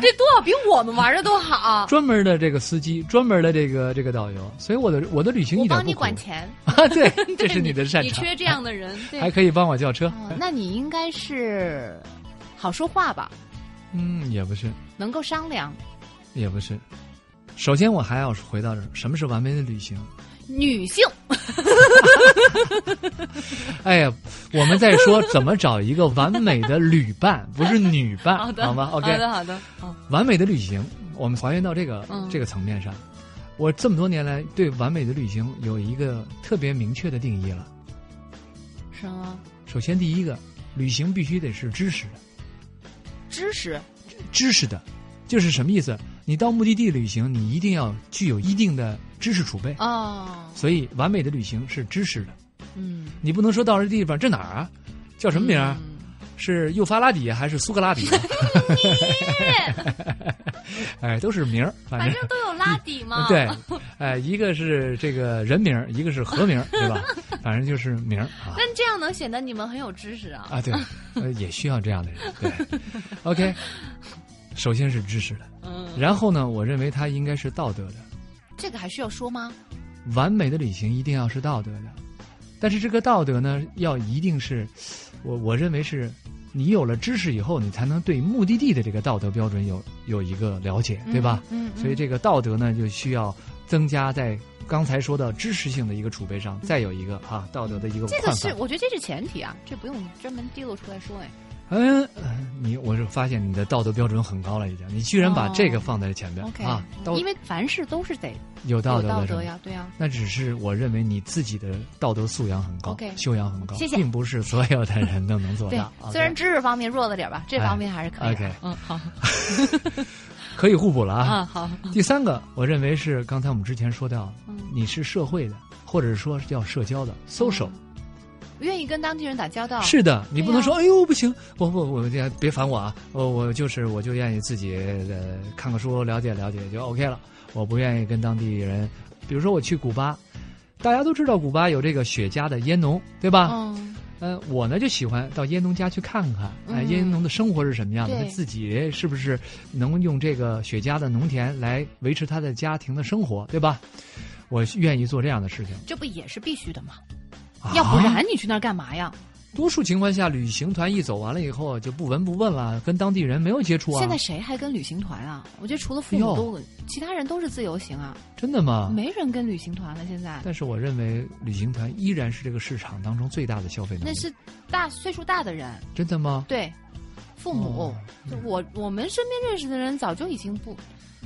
这多少比我们玩的都好。专门的这个司机，专门的这个这个导游，所以我的我的旅行我一点不帮你管钱，啊，对，这是你的擅长。你缺这样的人，对。还可以帮我叫车。哦那你应该是好说话吧，嗯，也不是，能够商量。也不是，首先，我还要回到这儿，什么是完美的旅行？女性 哎呀，我们在说怎么找一个完美的旅伴，不是女伴，好的，吗？OK，好的，好的，好，完美的旅行，我们还原到这个、嗯这个层面上。我这么多年来对完美的旅行有一个特别明确的定义了。什么首先，第一个，旅行必须得是知识的，知识？知识的，就是什么意思？你到目的地旅行，你一定要具有一定的知识储备。哦，所以，完美的旅行是知识的。嗯，你不能说到这地方这哪儿啊？叫什么名儿？嗯是幼发拉底还是苏格拉底？哎，都是名儿，反正都有拉底嘛。对，哎，一个是这个人名儿，一个是河名儿，对吧？反正就是名儿啊但这样能显得你们很有知识啊。啊，对，呃，也需要这样的人。对，OK，首先是知识的，嗯，然后呢，我认为它应该是道德的。这个还需要说吗？完美的旅行一定要是道德的，但是这个道德呢，要一定是，我我认为是，你有了知识以后，你才能对目的地的这个道德标准有有一个了解，对吧？嗯，嗯所以这个道德呢，就需要增加在刚才说的知识性的一个储备上，再有一个啊道德的一个这个是。我觉得这是前提啊，这不用专门滴露出来说哎。嗯，呃你我是发现你的道德标准很高了，已经，你居然把哦这个放在前边、啊，都因为凡事都是得有道德的是吧道德呀，对呀。那只是我认为你自己的道德素养很高修养很高，谢谢并不是所有的人都能做对到。，虽然知识方面弱了点吧，这方面还是可以的。OK 嗯，好 可以互补了啊。啊，好，第三个，我认为是刚才我们之前说到，嗯你是社会的，或者说是叫社交的 social。愿意跟当地人打交道。是的，你不能说，对哎呦不行，我我我别别烦我啊，我我就是我就愿意自己呃看个书了解了解就 OK 了，我不愿意跟当地人，比如说我去古巴，大家都知道古巴有这个雪茄的烟农，对吧？嗯，呃，我呢就喜欢到烟农家去看看，哎、嗯烟农的生活是什么样的，对他自己是不是能用这个雪茄的农田来维持他的家庭的生活，对吧？我愿意做这样的事情，这不也是必须的吗？啊要不然你去那儿干嘛呀？多数情况下，旅行团一走完了以后就不闻不问了，跟当地人没有接触啊。现在谁还跟旅行团啊？我觉得除了父母都，其他人都是自由行啊，真的吗？没人跟旅行团了。现在但是我认为旅行团依然是这个市场当中最大的消费能力。那是大岁数大的人，真的吗？对，父母哦。我我们身边认识的人早就已经不，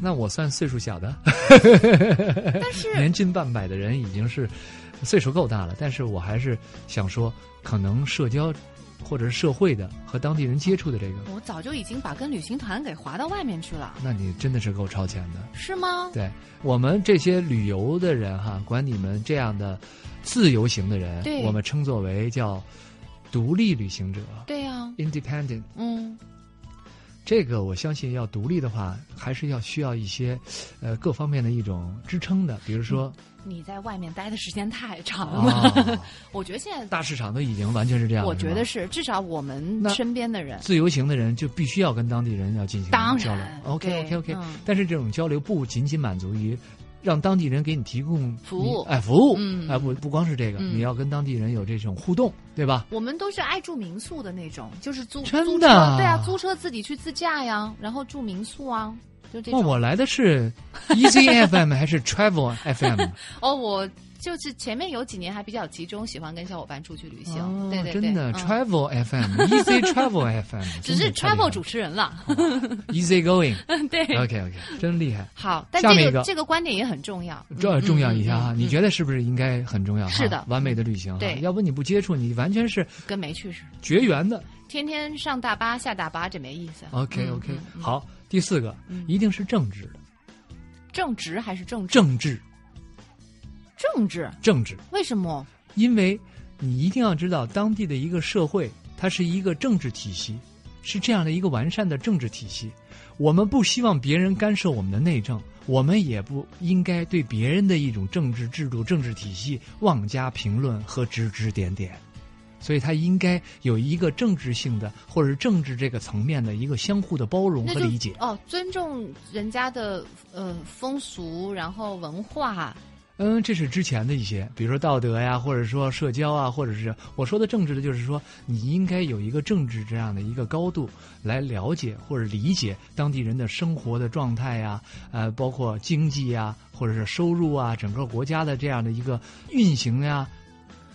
那我算岁数小的，但是 年近半百的人已经是岁数够大了，但是我还是想说，可能社交或者是社会的和当地人接触的这个，我早就已经把跟旅行团给划到外面去了，那你真的是够超前的。是吗？对我们这些旅游的人哈，管你们这样的自由行的人，我们称作为叫独立旅行者对呀、（independent）。嗯，这个我相信要独立的话，还是要需要一些呃各方面的一种支撑的，比如说你在外面待的时间太长啊、了，我觉得现在。大市场都已经完全是这样。我觉得是，至少我们身边的人，自由行的人就必须要跟当地人要进行交流。OK OK OK，、嗯但是这种交流不仅仅满足于让当地人给你提供服务哎，服务，嗯哎不不光是这个，嗯你要跟当地人有这种互动，对吧？我们都是爱住民宿的那种，就是租真租的对啊，租车自己去自驾呀，然后住民宿啊，就这种。那我来的是 Easy FM 还是 Travel FM？哦，我就是前面有几年还比较集中，喜欢跟小伙伴出去旅行，哦对对对，真的、嗯 Travel FM，Easy Travel FM，只是 travel 主持人了，Easy Going。对。OK OK，真厉害。好，但下面一个这个这个观点也很重要，这重要一下哈，嗯嗯嗯你觉得是不是应该很重要？是的完美的旅行，对要不你不接触，你完全是跟没去似的，绝缘的。天天上大巴下大巴，这没意思。OK 嗯 OK，、好，第四个、嗯一定是政治的，正直还是正直？政治政治，政治，为什么？因为你一定要知道当地的一个社会，它是一个政治体系，是这样的一个完善的政治体系。我们不希望别人干涉我们的内政，我们也不应该对别人的一种政治制度、政治体系妄加评论和指指点点。所以，它应该有一个政治性的，或者是政治这个层面的一个相互的包容和理解。哦，尊重人家的呃风俗，然后文化，嗯，这是之前的一些，比如说道德呀，或者说社交啊，或者是我说的政治的，就是说你应该有一个政治这样的一个高度来了解或者理解当地人的生活的状态呀，呃，包括经济呀，或者是收入啊，整个国家的这样的一个运行呀，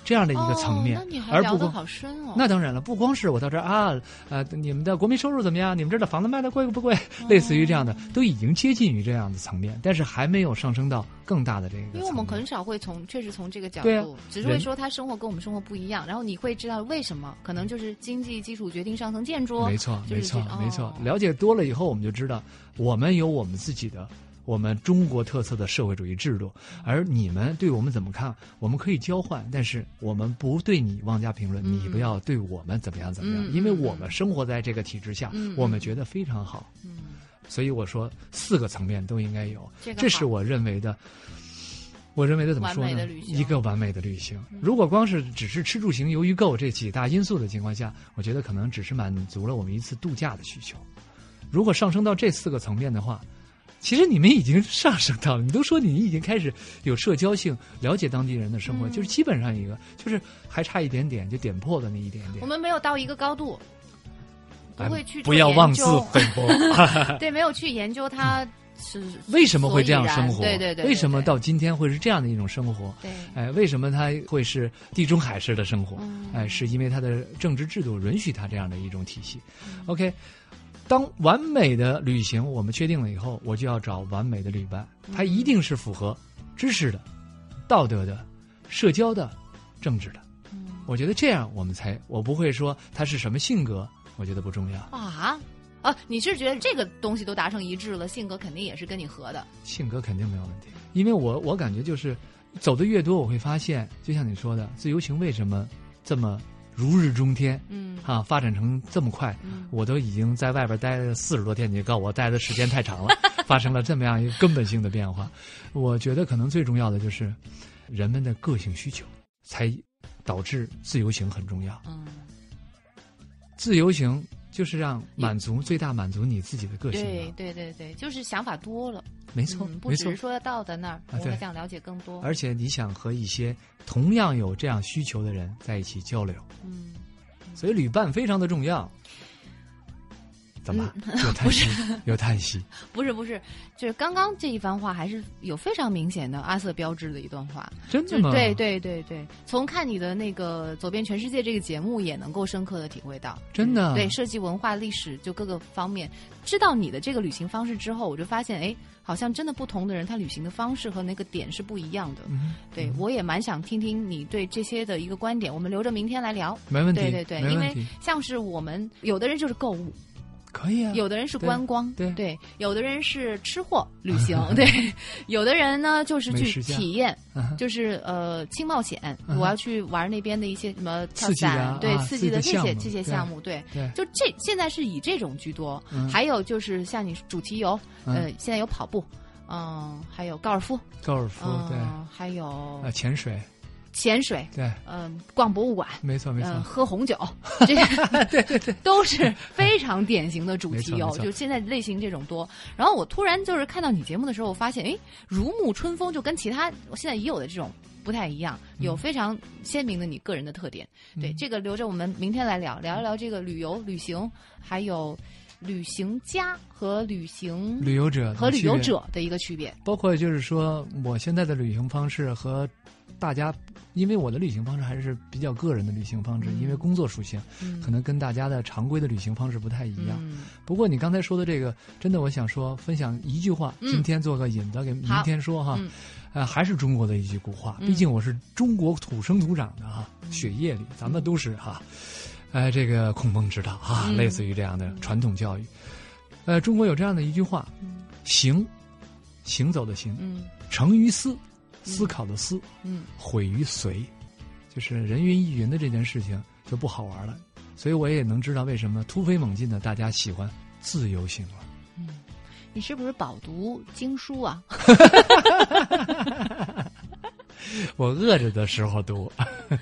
这样的一个层面，哦、那你还而不光聊得好深哦。那当然了，不光是我到这儿啊，呃，你们的国民收入怎么样？你们这儿的房子卖的贵不贵？类似于这样的，都已经接近于这样的层面，但是还没有上升到更大的这个。因为我们很少会从确实从这个角度，只是会说他生活跟我们生活不一样，然后你会知道为什么，可能就是经济基础决定上层建筑，没错，没错，没错哦。了解多了以后，我们就知道，我们有我们自己的。我们中国特色的社会主义制度，而你们对我们怎么看？我们可以交换，但是我们不对你妄加评论，嗯你不要对我们怎么样怎么样，嗯因为我们生活在这个体制下，嗯我们觉得非常好。嗯，所以我说四个层面都应该有，这这是我认为的。我认为的怎么说呢一个完美的旅行。如果光是只是吃住行游娱购这几大因素的情况下，我觉得可能只是满足了我们一次度假的需求。如果上升到这四个层面的话，其实你们已经上升到了。你都说你已经开始有社交性，了解当地人的生活，嗯就是基本上一个，就是还差一点点，就点破的那一点点我。们没有到一个高度，不会去哎不要妄自菲薄。对，没有去研究它是为什么会这样生活？对对对，为什么到今天会是这样的一种生活？对哎，为什么它会是地中海式的生活？嗯哎，是因为它的政治制度允许它这样的一种体系。OK，嗯当完美的旅行我们确定了以后，我就要找完美的旅伴，他一定是符合知识的、道德的、社交的、政治的。嗯我觉得这样我们才，我不会说他是什么性格，我觉得不重要，啊啊！你是觉得这个东西都达成一致了，性格肯定也是跟你合的。性格肯定没有问题。因为我我感觉就是走的越多，我会发现，就像你说的，自由行为什么这么如日中天？嗯啊，发展成这么快，嗯我都已经在外边待了四十多天，你告诉我待的时间太长了，发生了这么样一个根本性的变化。我觉得可能最重要的就是人们的个性需求，才导致自由行很重要。嗯，自由行就是让满足最大满足你自己的个性对，对对对，就是想法多了，没错嗯，不没错只是。说到的那儿，我想了解更多。而且你想和一些同样有这样需求的人在一起交流，嗯，所以旅伴非常的重要。怎么有 叹息？有叹息。不是不是，就是刚刚这一番话还是有非常明显的阿瑟标志的一段话。真的吗？对对对对，从看你的那个《走遍全世界》这个节目，也能够深刻的体会到，真的嗯对涉及、文化、历史就各个方面，知道你的这个旅行方式之后，我就发现，哎，好像真的不同的人他旅行的方式和那个点是不一样的。嗯，对我也蛮想听听你对这些的一个观点，我们留着明天来聊。没问题。对对对，因为像是我们有的人就是购物，可以啊。有的人是观光，对对。有的人是吃货 旅行，对，有的人呢就是去体验，就是呃轻冒险，我要去玩那边的一些什么跳刺激的伞，对，刺激的这些这些项目，对。对，就这现在是以这种居多，嗯。还有就是像你主题游，呃，嗯现在有跑步，嗯、还有高尔夫，高尔夫嗯、对，还有呃，潜水潜水，对，嗯、逛博物馆，没错没错嗯，。喝红酒，这对对对，都是非常典型的主题哦。没错没错就现在类型这种多。然后我突然就是看到你节目的时候，我发现，哎，如沐春风就跟其他现在已有的这种不太一样，有非常鲜明的你个人的特点。对，嗯这个留着我们明天来聊，聊一聊这个旅游、旅行，还有旅行家和旅行旅游者和旅游者的一个区别。包括就是说，我现在的旅行方式和大家，因为我的旅行方式还是比较个人的旅行方式，嗯。因为工作属性，嗯。可能跟大家的常规的旅行方式不太一样。嗯。不过你刚才说的这个，真的我想说，分享一句话，嗯。今天做个引子给明天说哈。嗯。呃，还是中国的一句古话，嗯。毕竟我是中国土生土长的哈，血液里咱们都是哈，呃，这个孔孟之道啊，嗯。类似于这样的传统教育。呃，中国有这样的一句话：行，行走的行，嗯。成于思，思考的思，嗯毁于随，就是人云亦云的这件事情就不好玩了。所以我也能知道为什么突飞猛进的大家喜欢自由行了。嗯，你是不是饱读经书啊？我饿着的时候读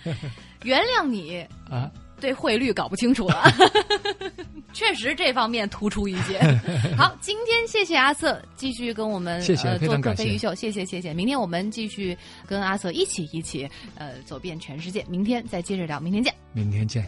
原谅你啊，对汇率搞不清楚了，确实这方面突出一些。好，今天谢谢阿瑟继续跟我们谢谢呃做客飞鱼秀，谢谢谢谢。明天我们继续跟阿瑟一起一起呃走遍全世界，明天再接着聊，明天见。明天见。